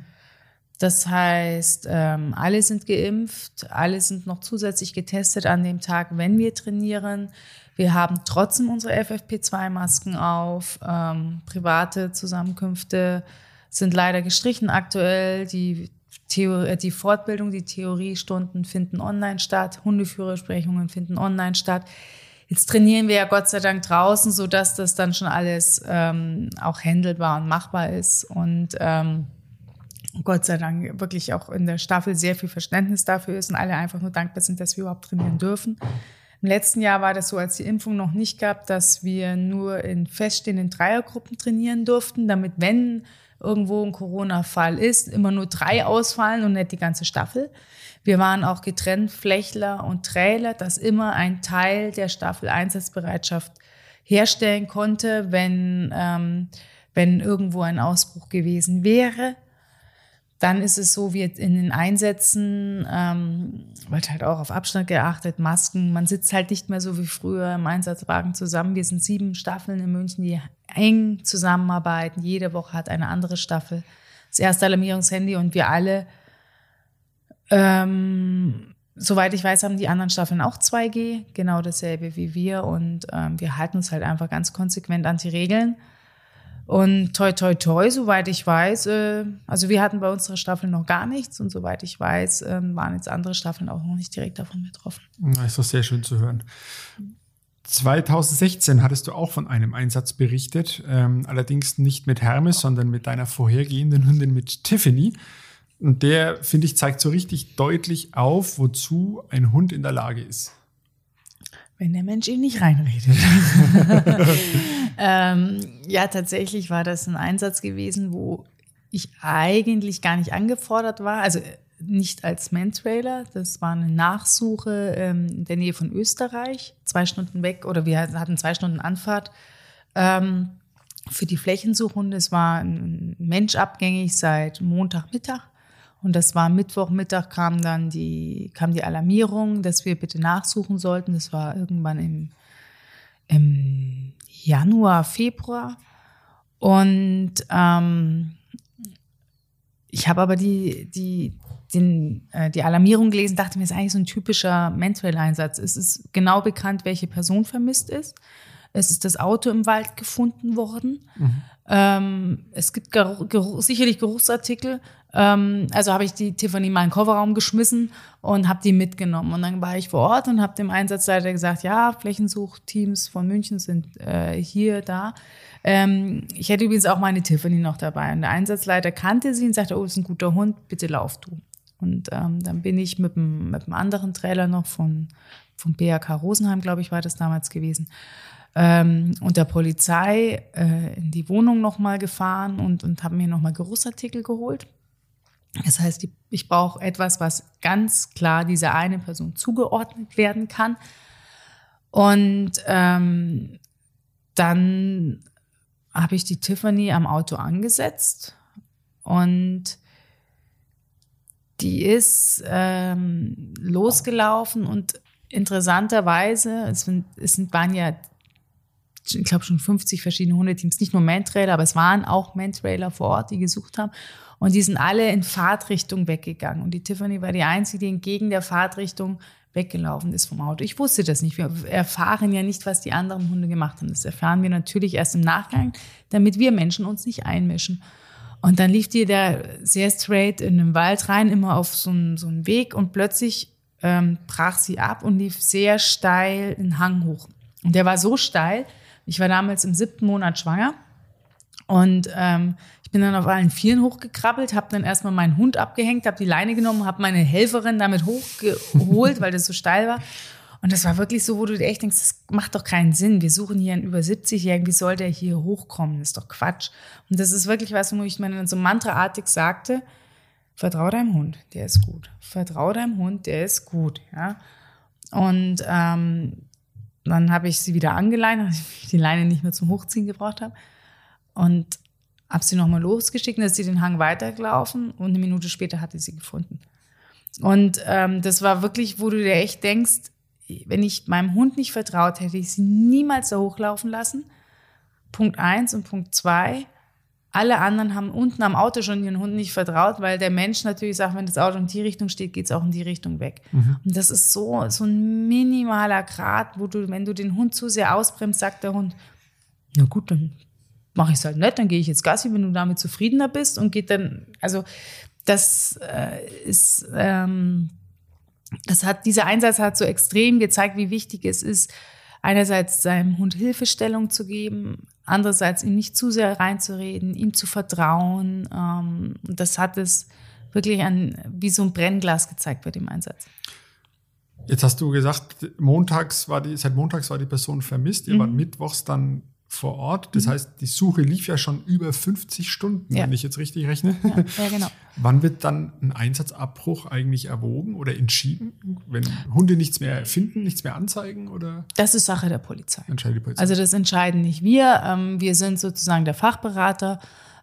Speaker 3: Das heißt, ähm, alle sind geimpft, alle sind noch zusätzlich getestet an dem Tag, wenn wir trainieren. Wir haben trotzdem unsere FFP2-Masken auf. Ähm, private Zusammenkünfte sind leider gestrichen aktuell. Die, Theorie, äh, die Fortbildung, die Theoriestunden finden online statt. Hundeführersprechungen finden online statt. Jetzt trainieren wir ja Gott sei Dank draußen, sodass das dann schon alles ähm, auch handelbar und machbar ist. Und ähm, Gott sei Dank wirklich auch in der Staffel sehr viel Verständnis dafür ist und alle einfach nur dankbar sind, dass wir überhaupt trainieren dürfen. Im letzten Jahr war das so, als die Impfung noch nicht gab, dass wir nur in feststehenden Dreiergruppen trainieren durften, damit wenn irgendwo ein Corona-Fall ist, immer nur drei ausfallen und nicht die ganze Staffel. Wir waren auch getrennt, Flächler und Trailer, dass immer ein Teil der Staffel Einsatzbereitschaft herstellen konnte, wenn, ähm, wenn irgendwo ein Ausbruch gewesen wäre. Dann ist es so, wie in den Einsätzen ähm, wird halt auch auf Abstand geachtet, Masken. Man sitzt halt nicht mehr so wie früher im Einsatzwagen zusammen. Wir sind sieben Staffeln in München, die eng zusammenarbeiten. Jede Woche hat eine andere Staffel das erste Alarmierungshandy und wir alle, ähm, soweit ich weiß, haben die anderen Staffeln auch 2G, genau dasselbe wie wir. Und ähm, wir halten uns halt einfach ganz konsequent an die Regeln. Und toi, toi, toi, soweit ich weiß, äh, also wir hatten bei unserer Staffel noch gar nichts und soweit ich weiß, äh, waren jetzt andere Staffeln auch noch nicht direkt davon betroffen.
Speaker 2: Das ist doch sehr schön zu hören. 2016 hattest du auch von einem Einsatz berichtet, ähm, allerdings nicht mit Hermes, sondern mit deiner vorhergehenden Hündin mit Tiffany. Und der, finde ich, zeigt so richtig deutlich auf, wozu ein Hund in der Lage ist.
Speaker 3: Wenn der Mensch ihn nicht reinredet. ähm, ja, tatsächlich war das ein Einsatz gewesen, wo ich eigentlich gar nicht angefordert war. Also äh, nicht als Mantrailer. Das war eine Nachsuche ähm, in der Nähe von Österreich, zwei Stunden weg, oder wir hatten zwei Stunden Anfahrt. Ähm, für die Flächensuchhunde. Es war ein Mensch abgängig seit Montagmittag. Und das war Mittwochmittag kam dann die, kam die Alarmierung, dass wir bitte nachsuchen sollten. Das war irgendwann im, im Januar, Februar. Und ähm, ich habe aber die, die, den, äh, die Alarmierung gelesen, dachte mir, es ist eigentlich so ein typischer Mentrail-Einsatz. Es ist genau bekannt, welche Person vermisst ist. Es ist das Auto im Wald gefunden worden. Mhm. Ähm, es gibt Geruch, Geruch, sicherlich Geruchsartikel. Ähm, also habe ich die Tiffany in meinen Kofferraum geschmissen und habe die mitgenommen. Und dann war ich vor Ort und habe dem Einsatzleiter gesagt, ja, Flächensuchteams von München sind äh, hier, da. Ähm, ich hätte übrigens auch meine Tiffany noch dabei. Und der Einsatzleiter kannte sie und sagte, oh, das ist ein guter Hund, bitte lauf du. Und ähm, dann bin ich mit einem, anderen Trailer noch von, von BAK Rosenheim, glaube ich, war das damals gewesen, ähm, und der Polizei äh, in die Wohnung nochmal gefahren und, und habe mir nochmal Geruchsartikel geholt. Das heißt, ich brauche etwas, was ganz klar dieser eine Person zugeordnet werden kann. Und ähm, dann habe ich die Tiffany am Auto angesetzt und die ist ähm, losgelaufen und interessanterweise, es, sind, es waren ja, ich glaube schon 50 verschiedene Hundeteams, nicht nur Mantrailer, aber es waren auch Mantrailer vor Ort, die gesucht haben. Und die sind alle in Fahrtrichtung weggegangen. Und die Tiffany war die Einzige, die entgegen der Fahrtrichtung weggelaufen ist vom Auto. Ich wusste das nicht. Wir erfahren ja nicht, was die anderen Hunde gemacht haben. Das erfahren wir natürlich erst im Nachgang, damit wir Menschen uns nicht einmischen. Und dann lief die da sehr straight in den Wald rein, immer auf so einen, so einen Weg und plötzlich ähm, brach sie ab und lief sehr steil einen Hang hoch. Und der war so steil, ich war damals im siebten Monat schwanger und ähm, ich bin dann auf allen Vieren hochgekrabbelt, habe dann erstmal meinen Hund abgehängt, habe die Leine genommen, habe meine Helferin damit hochgeholt, weil das so steil war. Und das war wirklich so, wo du echt denkst, das macht doch keinen Sinn. Wir suchen hier einen über 70-Jährigen, wie soll der hier hochkommen? Das ist doch Quatsch. Und das ist wirklich was, wo ich mir dann so mantraartig sagte, vertrau deinem Hund, der ist gut. Vertrau deinem Hund, der ist gut. Ja. Und ähm, dann habe ich sie wieder angeleint, als ich die Leine nicht mehr zum Hochziehen gebraucht habe. Und habe sie nochmal losgeschickt, dann ist sie den Hang weitergelaufen und eine Minute später hatte sie gefunden. Und ähm, das war wirklich, wo du dir echt denkst, wenn ich meinem Hund nicht vertraut hätte, ich sie niemals da hochlaufen lassen. Punkt eins und Punkt zwei. Alle anderen haben unten am Auto schon ihren Hund nicht vertraut, weil der Mensch natürlich sagt, wenn das Auto in die Richtung steht, geht es auch in die Richtung weg. Mhm. Und das ist so, so ein minimaler Grad, wo du, wenn du den Hund zu sehr ausbremst, sagt der Hund, na gut, dann mache ich es halt nicht, dann gehe ich jetzt Gassi, wenn du damit zufriedener bist und geht dann, also das äh, ist, ähm, das hat, dieser Einsatz hat so extrem gezeigt, wie wichtig es ist, einerseits seinem Hund Hilfestellung zu geben, andererseits ihm nicht zu sehr reinzureden, ihm zu vertrauen. Ähm, das hat es wirklich an, wie so ein Brennglas gezeigt bei dem Einsatz.
Speaker 2: Jetzt hast du gesagt, montags war die, seit montags war die Person vermisst. Ihr mhm. wart mittwochs dann vor Ort. Das mhm. heißt, die Suche lief ja schon über 50 Stunden, ja. wenn ich jetzt richtig rechne. Ja, ja, genau. Wann wird dann ein Einsatzabbruch eigentlich erwogen oder entschieden? Wenn Hunde nichts mehr finden, nichts mehr anzeigen oder?
Speaker 3: Das ist Sache der Polizei. Entscheidet die Polizei. Also das entscheiden nicht wir. Ähm, wir sind sozusagen der Fachberater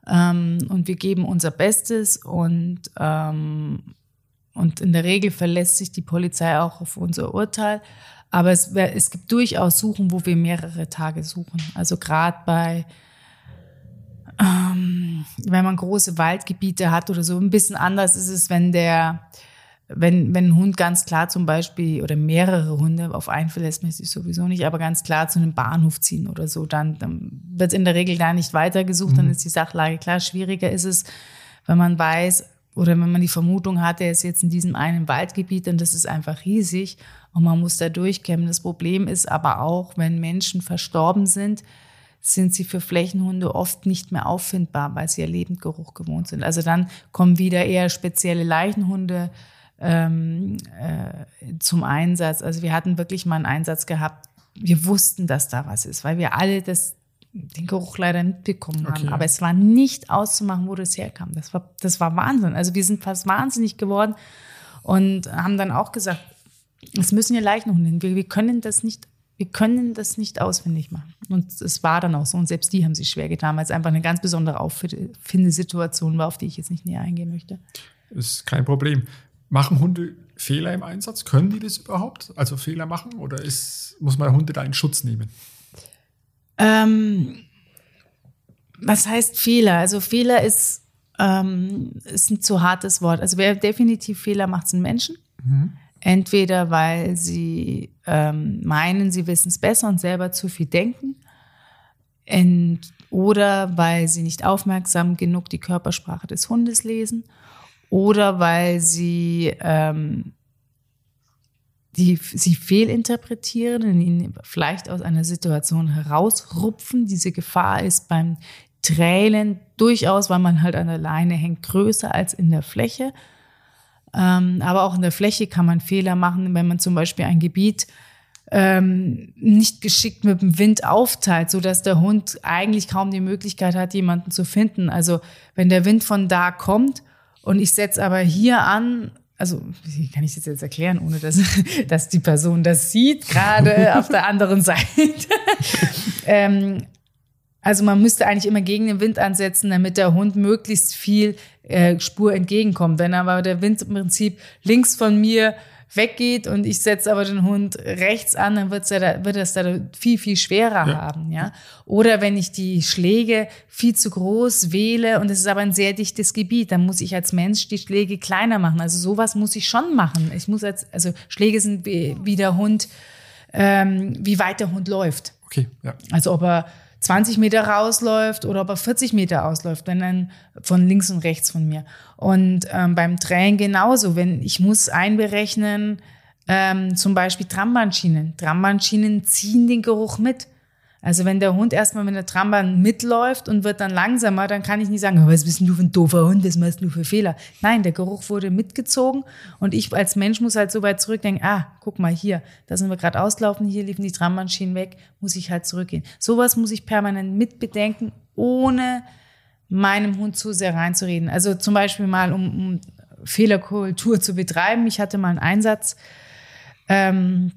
Speaker 3: ähm, und wir geben unser Bestes und ähm, und in der Regel verlässt sich die Polizei auch auf unser Urteil. Aber es, es gibt durchaus Suchen, wo wir mehrere Tage suchen. Also gerade bei, ähm, wenn man große Waldgebiete hat oder so, ein bisschen anders ist es, wenn der, wenn, wenn ein Hund ganz klar zum Beispiel oder mehrere Hunde, auf einen verlässt man sich sowieso nicht, aber ganz klar zu einem Bahnhof ziehen oder so, dann, dann wird in der Regel da nicht weitergesucht, mhm. dann ist die Sachlage klar. Schwieriger ist es, wenn man weiß oder wenn man die Vermutung hat, er ist jetzt in diesem einen Waldgebiet und das ist einfach riesig und man muss da durchkämmen. Das Problem ist aber auch, wenn Menschen verstorben sind, sind sie für Flächenhunde oft nicht mehr auffindbar, weil sie ja Lebendgeruch gewohnt sind. Also dann kommen wieder eher spezielle Leichenhunde ähm, äh, zum Einsatz. Also wir hatten wirklich mal einen Einsatz gehabt. Wir wussten, dass da was ist, weil wir alle das, den Geruch leider mitbekommen haben. Okay. Aber es war nicht auszumachen, wo das herkam. Das war, das war Wahnsinn. Also wir sind fast wahnsinnig geworden und haben dann auch gesagt, es müssen ja Leichenhunde hin. Wir, wir können das nicht wir können das nicht auswendig machen. Und es war dann auch so. Und selbst die haben sich schwer getan, weil es einfach eine ganz besondere Auffindesituation war, auf die ich jetzt nicht näher eingehen möchte.
Speaker 2: Ist kein Problem. Machen Hunde Fehler im Einsatz? Können die das überhaupt? Also Fehler machen? Oder ist, muss man Hunde da in Schutz nehmen?
Speaker 3: Ähm, was heißt Fehler? Also Fehler ist, ähm, ist ein zu hartes Wort. Also wer definitiv Fehler macht, sind Menschen. Mhm. Entweder weil sie ähm, meinen, sie wissen es besser und selber zu viel denken. Und, oder weil sie nicht aufmerksam genug die Körpersprache des Hundes lesen. Oder weil sie ähm, die sie fehlinterpretieren und ihn vielleicht aus einer Situation herausrupfen. Diese Gefahr ist beim Trälen durchaus, weil man halt an der Leine hängt, größer als in der Fläche. Ähm, aber auch in der Fläche kann man Fehler machen, wenn man zum Beispiel ein Gebiet ähm, nicht geschickt mit dem Wind aufteilt, so dass der Hund eigentlich kaum die Möglichkeit hat, jemanden zu finden. Also wenn der Wind von da kommt und ich setze aber hier an, also wie kann ich das jetzt erklären, ohne dass, dass die Person das sieht, gerade auf der anderen Seite. ähm, also man müsste eigentlich immer gegen den Wind ansetzen, damit der Hund möglichst viel äh, Spur entgegenkommt. Wenn aber der Wind im Prinzip links von mir weggeht und ich setze aber den Hund rechts an, dann wird's ja da, wird es da viel, viel schwerer ja. haben. Ja? Oder wenn ich die Schläge viel zu groß wähle und es ist aber ein sehr dichtes Gebiet, dann muss ich als Mensch die Schläge kleiner machen. Also sowas muss ich schon machen. Ich muss als, also Schläge sind wie, wie der Hund, ähm, wie weit der Hund läuft.
Speaker 2: Okay, ja.
Speaker 3: Also ob er 20 Meter rausläuft oder ob er 40 Meter ausläuft, wenn dann von links und rechts von mir. Und ähm, beim Training genauso, wenn ich muss einberechnen, ähm, zum Beispiel Trambahnschienen. Trambahnschienen ziehen den Geruch mit. Also wenn der Hund erstmal mit der Trambahn mitläuft und wird dann langsamer, dann kann ich nicht sagen, was bist du für ein doofer Hund, das machst du für Fehler. Nein, der Geruch wurde mitgezogen und ich als Mensch muss halt so weit zurückdenken, ah, guck mal hier, da sind wir gerade auslaufen, hier liefen die Trambahnschienen weg, muss ich halt zurückgehen. Sowas muss ich permanent mitbedenken, ohne meinem Hund zu sehr reinzureden. Also zum Beispiel mal, um, um Fehlerkultur zu betreiben. Ich hatte mal einen Einsatz, ähm,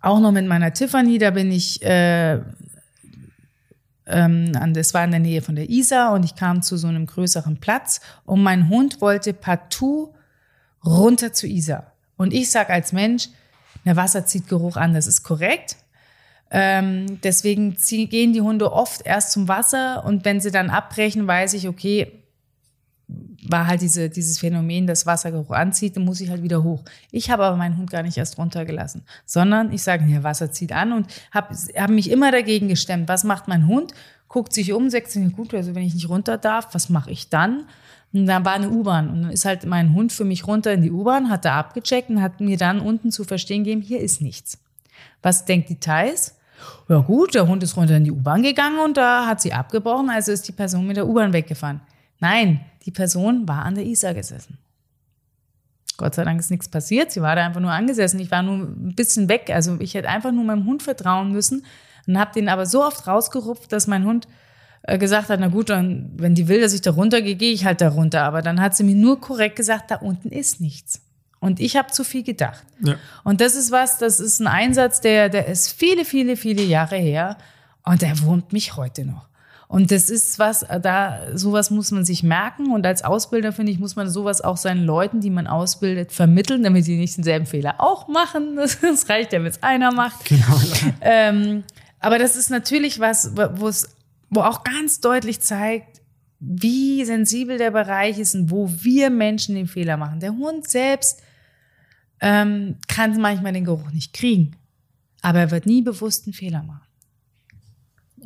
Speaker 3: auch noch mit meiner Tiffany, da bin ich, äh, ähm, das war in der Nähe von der Isar und ich kam zu so einem größeren Platz und mein Hund wollte partout runter zu Isar. Und ich sag als Mensch, der Wasser zieht Geruch an, das ist korrekt. Ähm, deswegen ziehen, gehen die Hunde oft erst zum Wasser und wenn sie dann abbrechen, weiß ich, okay, war halt diese, dieses Phänomen, dass Wassergeruch anzieht, dann muss ich halt wieder hoch. Ich habe aber meinen Hund gar nicht erst runtergelassen, sondern ich sage, ja, Wasser zieht an und habe hab mich immer dagegen gestemmt. Was macht mein Hund? Guckt sich um, sagt sich, gut, also wenn ich nicht runter darf, was mache ich dann? Und dann war eine U-Bahn und dann ist halt mein Hund für mich runter in die U-Bahn, hat da abgecheckt und hat mir dann unten zu verstehen gegeben, hier ist nichts. Was denkt die Thais? Ja gut, der Hund ist runter in die U-Bahn gegangen und da hat sie abgebrochen, also ist die Person mit der U-Bahn weggefahren. Nein, die Person war an der Isar gesessen. Gott sei Dank ist nichts passiert. Sie war da einfach nur angesessen. Ich war nur ein bisschen weg. Also ich hätte einfach nur meinem Hund vertrauen müssen und habe den aber so oft rausgerupft, dass mein Hund äh, gesagt hat, na gut, dann, wenn die will, dass ich da runtergehe, gehe ich halt da runter. Aber dann hat sie mir nur korrekt gesagt, da unten ist nichts. Und ich habe zu viel gedacht. Ja. Und das ist was, das ist ein Einsatz, der, der ist viele, viele, viele Jahre her und der wurmt mich heute noch. Und das ist was, da, sowas muss man sich merken. Und als Ausbilder, finde ich, muss man sowas auch seinen Leuten, die man ausbildet, vermitteln, damit sie nicht denselben Fehler auch machen. Das reicht ja, wenn es einer macht. Genau. Ähm, aber das ist natürlich was, wo es, wo auch ganz deutlich zeigt, wie sensibel der Bereich ist und wo wir Menschen den Fehler machen. Der Hund selbst ähm, kann manchmal den Geruch nicht kriegen, aber er wird nie bewusst einen Fehler machen.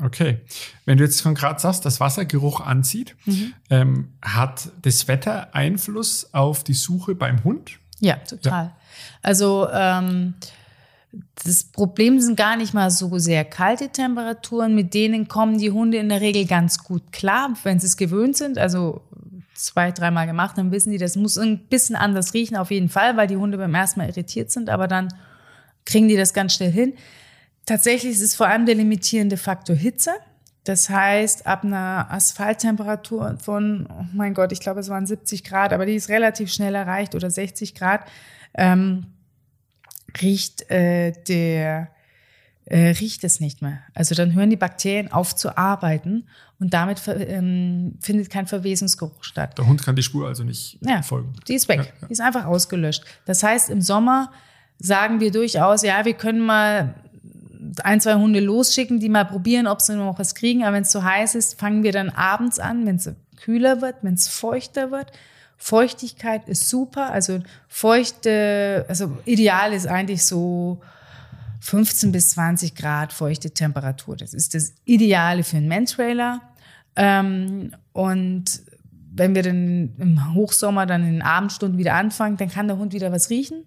Speaker 2: Okay. Wenn du jetzt von gerade sagst, dass Wassergeruch anzieht, mhm. ähm, hat das Wetter Einfluss auf die Suche beim Hund?
Speaker 3: Ja, total. Ja. Also ähm, das Problem sind gar nicht mal so sehr kalte Temperaturen, mit denen kommen die Hunde in der Regel ganz gut klar, wenn sie es gewöhnt sind. Also zwei, dreimal gemacht, dann wissen die, das muss ein bisschen anders riechen auf jeden Fall, weil die Hunde beim ersten Mal irritiert sind, aber dann kriegen die das ganz schnell hin. Tatsächlich ist es vor allem der limitierende Faktor Hitze. Das heißt, ab einer Asphalttemperatur von, oh mein Gott, ich glaube, es waren 70 Grad, aber die ist relativ schnell erreicht oder 60 Grad, ähm, riecht äh, der äh, riecht es nicht mehr. Also dann hören die Bakterien auf zu arbeiten und damit ähm, findet kein Verwesungsgeruch statt.
Speaker 2: Der Hund kann die Spur also nicht
Speaker 3: ja,
Speaker 2: folgen.
Speaker 3: Die ist weg. Ja, ja. Die ist einfach ausgelöscht. Das heißt, im Sommer sagen wir durchaus, ja, wir können mal ein, zwei Hunde losschicken, die mal probieren, ob sie noch was kriegen. Aber wenn es zu heiß ist, fangen wir dann abends an, wenn es kühler wird, wenn es feuchter wird. Feuchtigkeit ist super. Also feuchte, also ideal ist eigentlich so 15 bis 20 Grad feuchte Temperatur. Das ist das Ideale für einen Mantrailer. Ähm, und wenn wir dann im Hochsommer dann in den Abendstunden wieder anfangen, dann kann der Hund wieder was riechen.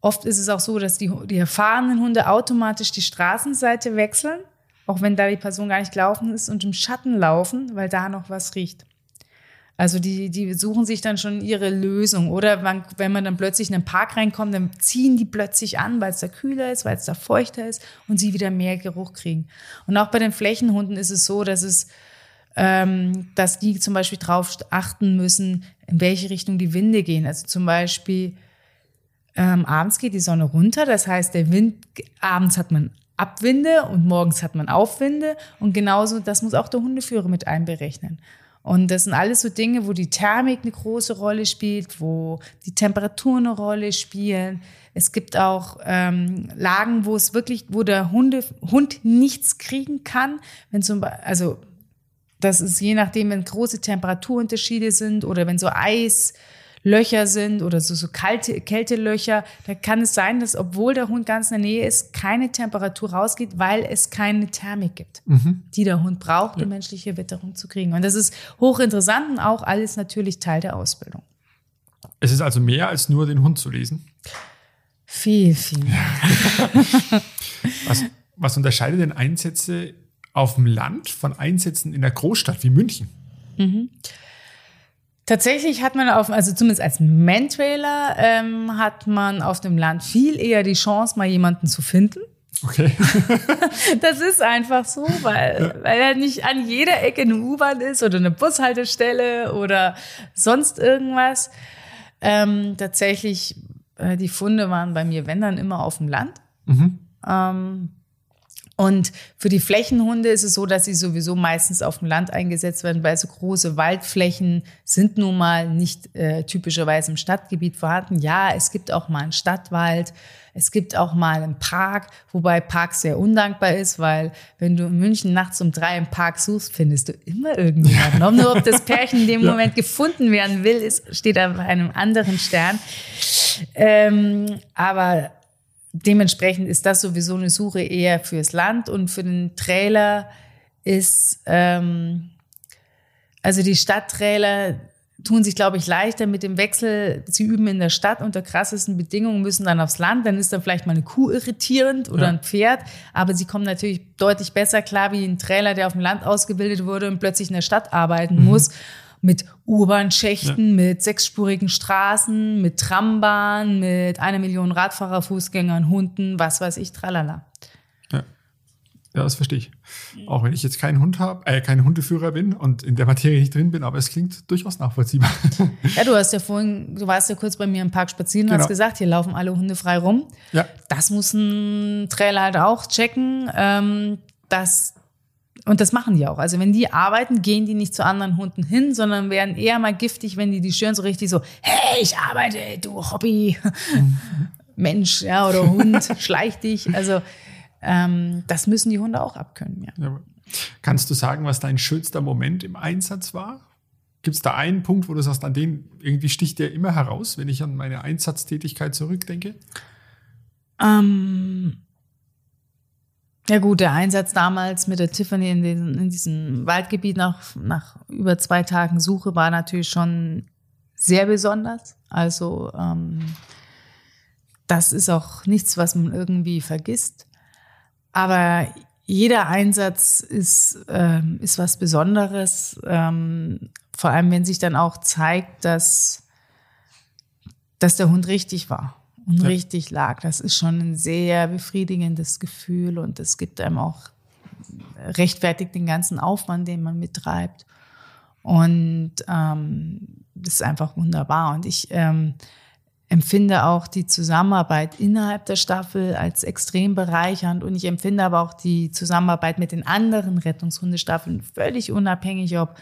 Speaker 3: Oft ist es auch so, dass die, die erfahrenen Hunde automatisch die Straßenseite wechseln, auch wenn da die Person gar nicht gelaufen ist und im Schatten laufen, weil da noch was riecht. Also die, die suchen sich dann schon ihre Lösung. Oder man, wenn man dann plötzlich in einen Park reinkommt, dann ziehen die plötzlich an, weil es da kühler ist, weil es da feuchter ist und sie wieder mehr Geruch kriegen. Und auch bei den Flächenhunden ist es so, dass es ähm, dass die zum Beispiel darauf achten müssen, in welche Richtung die Winde gehen. Also zum Beispiel ähm, abends geht die Sonne runter, das heißt, der Wind, abends hat man Abwinde und morgens hat man Aufwinde und genauso, das muss auch der Hundeführer mit einberechnen. Und das sind alles so Dinge, wo die Thermik eine große Rolle spielt, wo die Temperatur eine Rolle spielen. Es gibt auch ähm, Lagen, wo es wirklich, wo der Hunde, Hund nichts kriegen kann. Wenn zum also das ist je nachdem, wenn große Temperaturunterschiede sind oder wenn so Eis Löcher sind oder so, so kalte Kältelöcher, da kann es sein, dass obwohl der Hund ganz in der Nähe ist, keine Temperatur rausgeht, weil es keine Thermik gibt, mhm. die der Hund braucht, um ja. menschliche Witterung zu kriegen. Und das ist hochinteressant und auch alles natürlich Teil der Ausbildung.
Speaker 2: Es ist also mehr als nur den Hund zu lesen.
Speaker 3: Viel, viel.
Speaker 2: was, was unterscheidet denn Einsätze auf dem Land von Einsätzen in der Großstadt wie München? Mhm.
Speaker 3: Tatsächlich hat man auf, also zumindest als Mantrailer, ähm, hat man auf dem Land viel eher die Chance, mal jemanden zu finden.
Speaker 2: Okay.
Speaker 3: das ist einfach so, weil, ja. weil er nicht an jeder Ecke eine U-Bahn ist oder eine Bushaltestelle oder sonst irgendwas. Ähm, tatsächlich, äh, die Funde waren bei mir, wenn dann, immer auf dem Land. Mhm. Ähm, und für die Flächenhunde ist es so, dass sie sowieso meistens auf dem Land eingesetzt werden, weil so große Waldflächen sind nun mal nicht äh, typischerweise im Stadtgebiet vorhanden. Ja, es gibt auch mal einen Stadtwald, es gibt auch mal einen Park, wobei Park sehr undankbar ist, weil wenn du in München nachts um drei im Park suchst, findest du immer irgendjemanden. Ob nur ob das Pärchen in dem ja. Moment gefunden werden will, ist, steht auf einem anderen Stern. Ähm, aber dementsprechend ist das sowieso eine Suche eher fürs Land und für den Trailer ist, ähm, also die Stadttrailer tun sich, glaube ich, leichter mit dem Wechsel. Sie üben in der Stadt unter krassesten Bedingungen, müssen dann aufs Land. Dann ist da vielleicht mal eine Kuh irritierend oder ja. ein Pferd. Aber sie kommen natürlich deutlich besser klar wie ein Trailer, der auf dem Land ausgebildet wurde und plötzlich in der Stadt arbeiten mhm. muss mit U-Bahn-Schächten, ja. mit sechsspurigen Straßen, mit Trambahn, mit einer Million Radfahrer, Fußgängern, Hunden, was weiß ich, tralala.
Speaker 2: Ja, ja das verstehe ich. Auch wenn ich jetzt keinen Hund habe, äh, kein Hundeführer bin und in der Materie nicht drin bin, aber es klingt durchaus nachvollziehbar.
Speaker 3: Ja, du hast ja vorhin, du warst ja kurz bei mir im Park spazieren und genau. hast gesagt, hier laufen alle Hunde frei rum. Ja. Das muss ein Trailer halt auch checken, ähm, dass und das machen die auch. Also wenn die arbeiten, gehen die nicht zu anderen Hunden hin, sondern werden eher mal giftig, wenn die die schön so richtig so, hey, ich arbeite, du Hobby, Mensch, ja, oder Hund, schleich dich. Also ähm, das müssen die Hunde auch abkönnen, ja. ja.
Speaker 2: Kannst du sagen, was dein schönster Moment im Einsatz war? Gibt es da einen Punkt, wo du sagst, an den irgendwie sticht der immer heraus, wenn ich an meine Einsatztätigkeit zurückdenke?
Speaker 3: Ähm ja gut, der Einsatz damals mit der Tiffany in, den, in diesem Waldgebiet nach, nach über zwei Tagen Suche war natürlich schon sehr besonders. Also ähm, das ist auch nichts, was man irgendwie vergisst. Aber jeder Einsatz ist, ähm, ist was Besonderes, ähm, vor allem wenn sich dann auch zeigt, dass, dass der Hund richtig war und ja. richtig lag. Das ist schon ein sehr befriedigendes Gefühl und es gibt einem auch rechtfertigt den ganzen Aufwand, den man mittreibt. Und ähm, das ist einfach wunderbar. Und ich, ähm, empfinde auch die Zusammenarbeit innerhalb der Staffel als extrem bereichernd und ich empfinde aber auch die Zusammenarbeit mit den anderen Rettungshundestaffeln völlig unabhängig, ob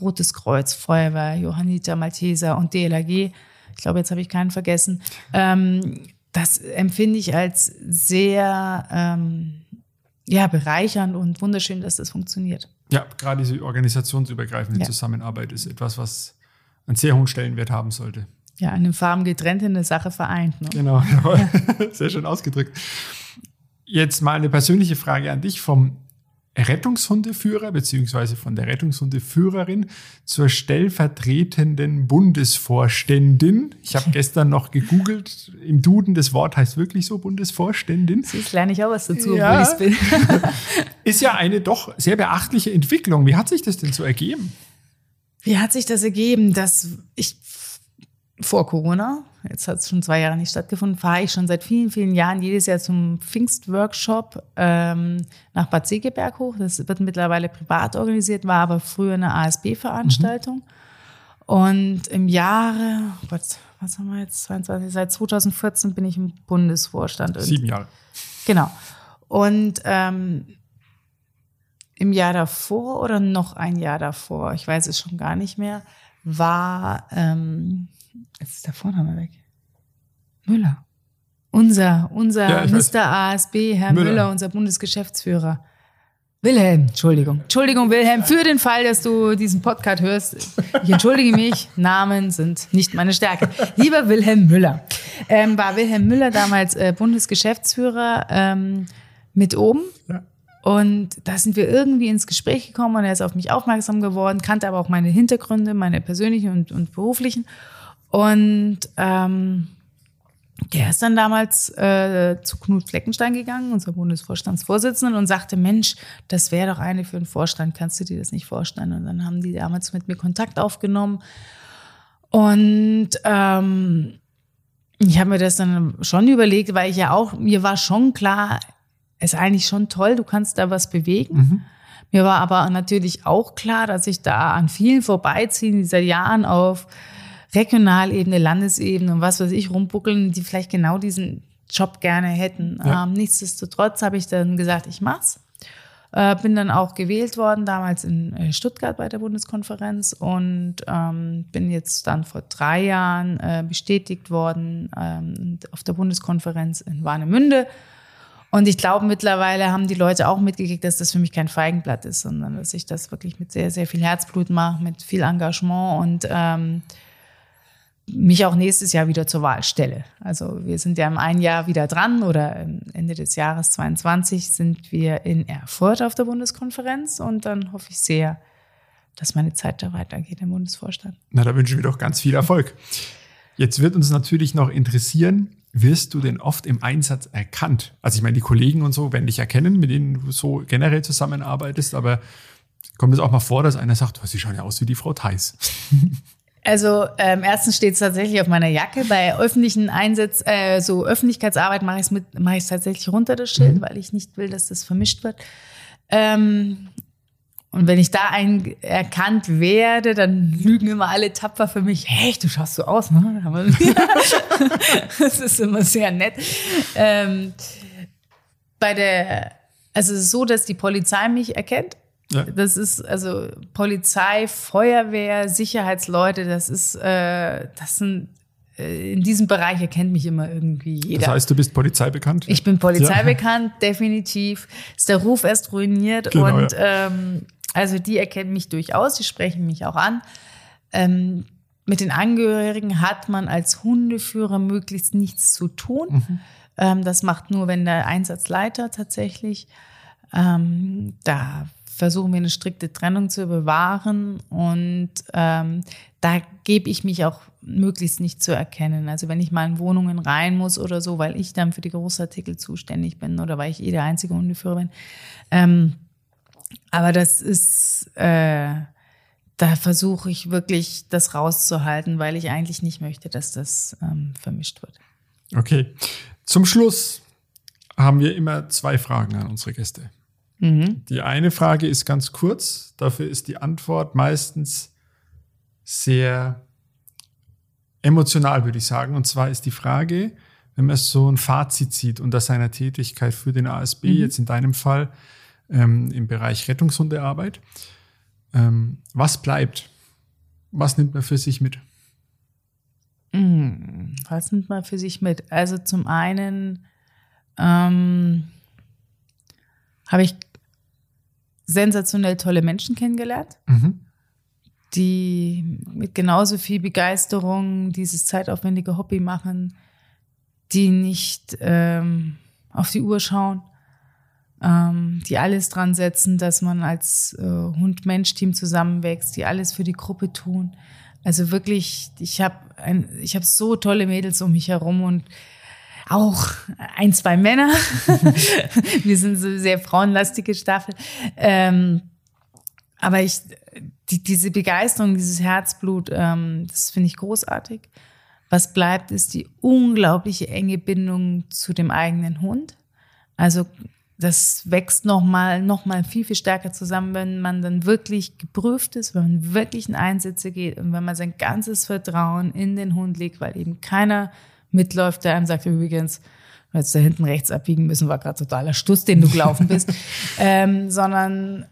Speaker 3: Rotes Kreuz, Feuerwehr, Johanniter, Malteser und DLAG. Ich glaube, jetzt habe ich keinen vergessen. Ähm, das empfinde ich als sehr ähm, ja, bereichernd und wunderschön, dass das funktioniert.
Speaker 2: Ja, gerade diese organisationsübergreifende ja. Zusammenarbeit ist etwas, was einen sehr hohen Stellenwert haben sollte.
Speaker 3: Ja, eine Farben getrennt in eine Sache vereint. Ne?
Speaker 2: Genau, sehr schön ausgedrückt. Jetzt mal eine persönliche Frage an dich vom Rettungshundeführer beziehungsweise von der Rettungshundeführerin zur stellvertretenden Bundesvorständin. Ich habe gestern noch gegoogelt, im Duden das Wort heißt wirklich so Bundesvorständin.
Speaker 3: Siehst, lerne ich auch was dazu, ja. ich bin.
Speaker 2: Ist ja eine doch sehr beachtliche Entwicklung. Wie hat sich das denn so ergeben?
Speaker 3: Wie hat sich das ergeben, dass ich vor Corona, jetzt hat es schon zwei Jahre nicht stattgefunden, fahre ich schon seit vielen, vielen Jahren jedes Jahr zum Pfingstworkshop ähm, nach Bad Segeberg hoch. Das wird mittlerweile privat organisiert, war aber früher eine ASB-Veranstaltung. Mhm. Und im Jahre, oh Gott, was haben wir jetzt, 22, seit 2014 bin ich im Bundesvorstand.
Speaker 2: Sieben Jahre.
Speaker 3: Genau. Und ähm, im Jahr davor oder noch ein Jahr davor, ich weiß es schon gar nicht mehr, war ähm, Jetzt ist der Vorname weg. Müller. Unser, unser ja, Mr. ASB, Herr Müller. Müller, unser Bundesgeschäftsführer. Wilhelm, Entschuldigung. Entschuldigung, Wilhelm, für den Fall, dass du diesen Podcast hörst. Ich entschuldige mich, Namen sind nicht meine Stärke. Lieber Wilhelm Müller. Ähm, war Wilhelm Müller damals äh, Bundesgeschäftsführer ähm, mit oben? Ja. Und da sind wir irgendwie ins Gespräch gekommen und er ist auf mich aufmerksam geworden, kannte aber auch meine Hintergründe, meine persönlichen und, und beruflichen. Und ähm, der ist dann damals äh, zu Knut Fleckenstein gegangen, unser Bundesvorstandsvorsitzender, und sagte, Mensch, das wäre doch eine für den Vorstand, kannst du dir das nicht vorstellen? Und dann haben die damals mit mir Kontakt aufgenommen. Und ähm, ich habe mir das dann schon überlegt, weil ich ja auch, mir war schon klar, ist eigentlich schon toll, du kannst da was bewegen. Mhm. Mir war aber natürlich auch klar, dass ich da an vielen vorbeiziehen, dieser Jahren auf Regionalebene, Landesebene und was weiß ich rumbuckeln, die vielleicht genau diesen Job gerne hätten. Ja. Ähm, nichtsdestotrotz habe ich dann gesagt, ich mach's. Äh, bin dann auch gewählt worden, damals in äh, Stuttgart bei der Bundeskonferenz und ähm, bin jetzt dann vor drei Jahren äh, bestätigt worden ähm, auf der Bundeskonferenz in Warnemünde. Und ich glaube, mittlerweile haben die Leute auch mitgekriegt, dass das für mich kein Feigenblatt ist, sondern dass ich das wirklich mit sehr, sehr viel Herzblut mache, mit viel Engagement und ähm, mich auch nächstes Jahr wieder zur Wahl stelle. Also wir sind ja im einen Jahr wieder dran oder Ende des Jahres 22 sind wir in Erfurt auf der Bundeskonferenz und dann hoffe ich sehr, dass meine Zeit da weitergeht im Bundesvorstand.
Speaker 2: Na, da wünschen wir doch ganz viel Erfolg. Jetzt wird uns natürlich noch interessieren, wirst du denn oft im Einsatz erkannt? Also ich meine, die Kollegen und so werden dich erkennen, mit denen du so generell zusammenarbeitest, aber kommt es auch mal vor, dass einer sagt, sie schauen ja aus wie die Frau Theis.
Speaker 3: Also ähm, erstens steht es tatsächlich auf meiner Jacke. Bei öffentlichen Einsatz, äh, so Öffentlichkeitsarbeit mache ich es mit, mache ich tatsächlich runter das Schild, mhm. weil ich nicht will, dass das vermischt wird. Ähm, und wenn ich da ein, erkannt werde, dann lügen immer alle tapfer für mich. Hey, du schaust so aus, ne? das ist immer sehr nett. Ähm, bei der, also es ist so, dass die Polizei mich erkennt ja. Das ist also Polizei, Feuerwehr, Sicherheitsleute, das ist, äh, das sind äh, in diesem Bereich erkennt mich immer irgendwie jeder.
Speaker 2: Das heißt, du bist Polizei bekannt?
Speaker 3: Ich bin Polizei ja. definitiv. Ist der Ruf erst ruiniert genau, und ja. ähm, also die erkennen mich durchaus, die sprechen mich auch an. Ähm, mit den Angehörigen hat man als Hundeführer möglichst nichts zu tun. Mhm. Ähm, das macht nur, wenn der Einsatzleiter tatsächlich ähm, da versuchen wir eine strikte Trennung zu bewahren und ähm, da gebe ich mich auch möglichst nicht zu erkennen. Also wenn ich mal in Wohnungen rein muss oder so, weil ich dann für die Großartikel zuständig bin oder weil ich eh der einzige Hundeführer bin. Ähm, aber das ist, äh, da versuche ich wirklich das rauszuhalten, weil ich eigentlich nicht möchte, dass das ähm, vermischt wird.
Speaker 2: Okay. Zum Schluss haben wir immer zwei Fragen an unsere Gäste. Mhm. Die eine Frage ist ganz kurz, dafür ist die Antwort meistens sehr emotional, würde ich sagen. Und zwar ist die Frage, wenn man so ein Fazit zieht unter seiner Tätigkeit für den ASB, mhm. jetzt in deinem Fall ähm, im Bereich Rettungshundearbeit, ähm, was bleibt? Was nimmt man für sich mit?
Speaker 3: Mhm. Was nimmt man für sich mit? Also zum einen ähm, habe ich sensationell tolle Menschen kennengelernt, mhm. die mit genauso viel Begeisterung dieses zeitaufwendige Hobby machen, die nicht ähm, auf die Uhr schauen, ähm, die alles dran setzen, dass man als äh, Hund-Mensch-Team zusammenwächst, die alles für die Gruppe tun. Also wirklich, ich habe ich hab so tolle Mädels um mich herum und auch ein, zwei Männer. Wir sind so sehr frauenlastige Staffel. Ähm, aber ich, die, diese Begeisterung, dieses Herzblut, ähm, das finde ich großartig. Was bleibt, ist die unglaubliche enge Bindung zu dem eigenen Hund. Also das wächst nochmal noch mal viel, viel stärker zusammen, wenn man dann wirklich geprüft ist, wenn man wirklich in Einsätze geht und wenn man sein ganzes Vertrauen in den Hund legt, weil eben keiner mitläuft, der einem sagt, übrigens, jetzt da hinten rechts abbiegen müssen, war gerade totaler Stuss, den du gelaufen bist, ähm, sondern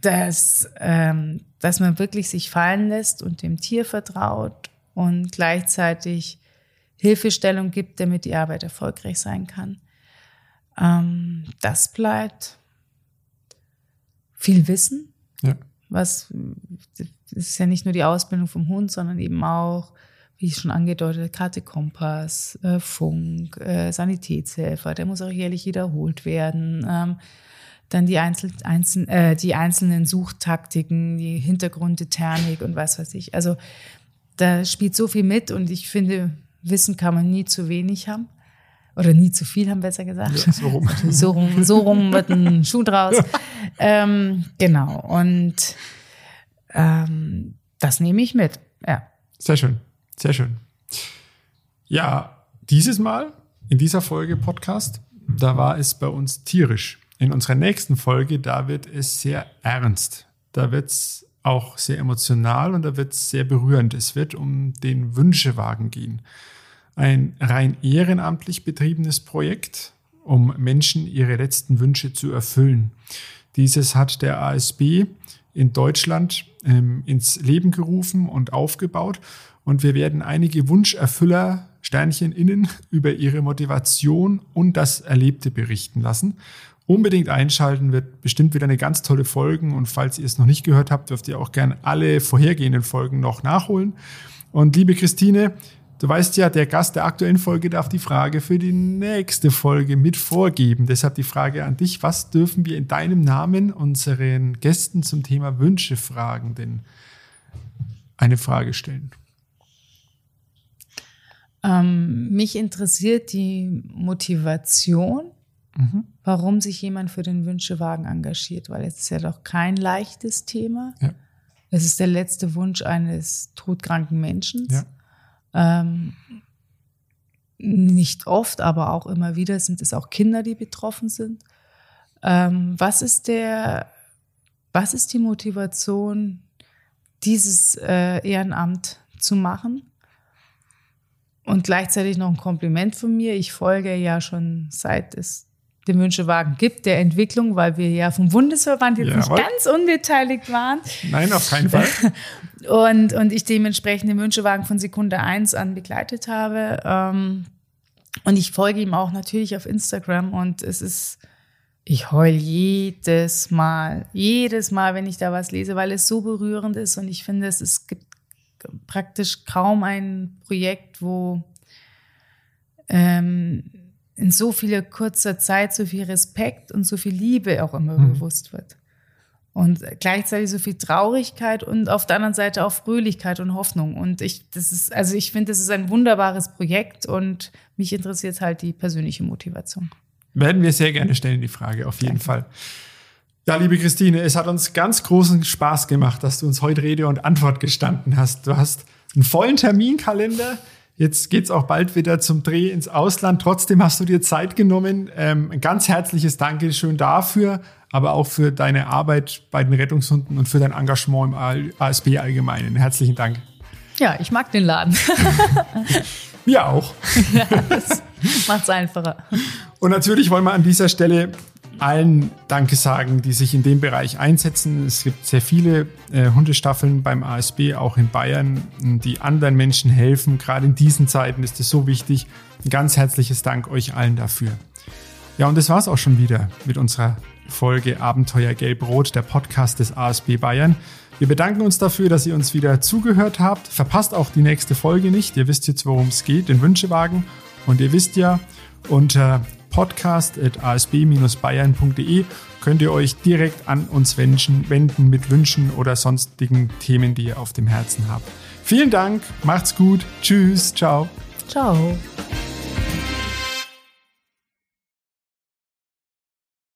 Speaker 3: dass, ähm, dass man wirklich sich fallen lässt und dem Tier vertraut und gleichzeitig Hilfestellung gibt, damit die Arbeit erfolgreich sein kann. Ähm, das bleibt viel Wissen, ja. was ist ja nicht nur die Ausbildung vom Hund, sondern eben auch wie ich schon angedeutet, Karte Kompass, äh, Funk, äh, Sanitätshelfer, der muss auch jährlich wiederholt werden. Ähm, dann die, Einzel Einzel äh, die einzelnen Suchtaktiken, die Hintergründe, Technik und was weiß ich. Also da spielt so viel mit und ich finde, Wissen kann man nie zu wenig haben. Oder nie zu viel haben, besser gesagt. Ja, so, rum. so rum. So rum wird ein Schuh draus. ähm, genau. Und ähm, das nehme ich mit. Ja.
Speaker 2: Sehr schön. Sehr schön. Ja, dieses Mal in dieser Folge Podcast, da war es bei uns tierisch. In unserer nächsten Folge, da wird es sehr ernst. Da wird es auch sehr emotional und da wird es sehr berührend. Es wird um den Wünschewagen gehen. Ein rein ehrenamtlich betriebenes Projekt, um Menschen ihre letzten Wünsche zu erfüllen. Dieses hat der ASB in Deutschland ähm, ins Leben gerufen und aufgebaut und wir werden einige Wunscherfüller Sternchen innen über ihre Motivation und das Erlebte berichten lassen. Unbedingt einschalten wird bestimmt wieder eine ganz tolle Folge und falls ihr es noch nicht gehört habt, dürft ihr auch gerne alle vorhergehenden Folgen noch nachholen. Und liebe Christine, du weißt ja, der Gast der aktuellen Folge darf die Frage für die nächste Folge mit vorgeben. Deshalb die Frage an dich, was dürfen wir in deinem Namen unseren Gästen zum Thema Wünsche fragen denn eine Frage stellen?
Speaker 3: Ähm, mich interessiert die Motivation, mhm. warum sich jemand für den Wünschewagen engagiert, weil es ist ja doch kein leichtes Thema. Ja. Es ist der letzte Wunsch eines todkranken Menschen. Ja. Ähm, nicht oft, aber auch immer wieder sind es auch Kinder, die betroffen sind. Ähm, was ist der, was ist die Motivation, dieses äh, Ehrenamt zu machen? Und gleichzeitig noch ein Kompliment von mir. Ich folge ja schon seit es den Wünschewagen gibt, der Entwicklung, weil wir ja vom Bundesverband jetzt Jawohl. nicht ganz unbeteiligt waren.
Speaker 2: Nein, auf keinen Fall.
Speaker 3: und, und ich dementsprechend den Wünschewagen von Sekunde eins an begleitet habe. Ähm, und ich folge ihm auch natürlich auf Instagram und es ist, ich heul jedes Mal, jedes Mal, wenn ich da was lese, weil es so berührend ist und ich finde, es, es gibt praktisch kaum ein Projekt, wo ähm, in so vieler kurzer Zeit so viel Respekt und so viel Liebe auch immer mhm. bewusst wird. Und gleichzeitig so viel Traurigkeit und auf der anderen Seite auch Fröhlichkeit und Hoffnung. Und ich, das ist, also ich finde, das ist ein wunderbares Projekt und mich interessiert halt die persönliche Motivation.
Speaker 2: Werden wir sehr gerne stellen, die Frage, auf jeden Danke. Fall. Ja, liebe Christine, es hat uns ganz großen Spaß gemacht, dass du uns heute Rede und Antwort gestanden hast. Du hast einen vollen Terminkalender. Jetzt geht's auch bald wieder zum Dreh ins Ausland. Trotzdem hast du dir Zeit genommen. Ähm, ein ganz herzliches Dankeschön dafür, aber auch für deine Arbeit bei den Rettungshunden und für dein Engagement im ASB Allgemeinen. Herzlichen Dank.
Speaker 3: Ja, ich mag den Laden.
Speaker 2: Wir auch.
Speaker 3: ja, das macht es einfacher.
Speaker 2: Und natürlich wollen wir an dieser Stelle allen Danke sagen, die sich in dem Bereich einsetzen. Es gibt sehr viele äh, Hundestaffeln beim ASB, auch in Bayern, die anderen Menschen helfen. Gerade in diesen Zeiten ist es so wichtig. Ein ganz herzliches Dank euch allen dafür. Ja, und das war's auch schon wieder mit unserer Folge Abenteuer Gelb-Rot, der Podcast des ASB Bayern. Wir bedanken uns dafür, dass ihr uns wieder zugehört habt. Verpasst auch die nächste Folge nicht. Ihr wisst jetzt, worum es geht, den Wünschewagen. Und ihr wisst ja, unter podcast.asb-bayern.de könnt ihr euch direkt an uns wenden mit Wünschen oder sonstigen Themen, die ihr auf dem Herzen habt. Vielen Dank, macht's gut, tschüss, ciao.
Speaker 3: Ciao.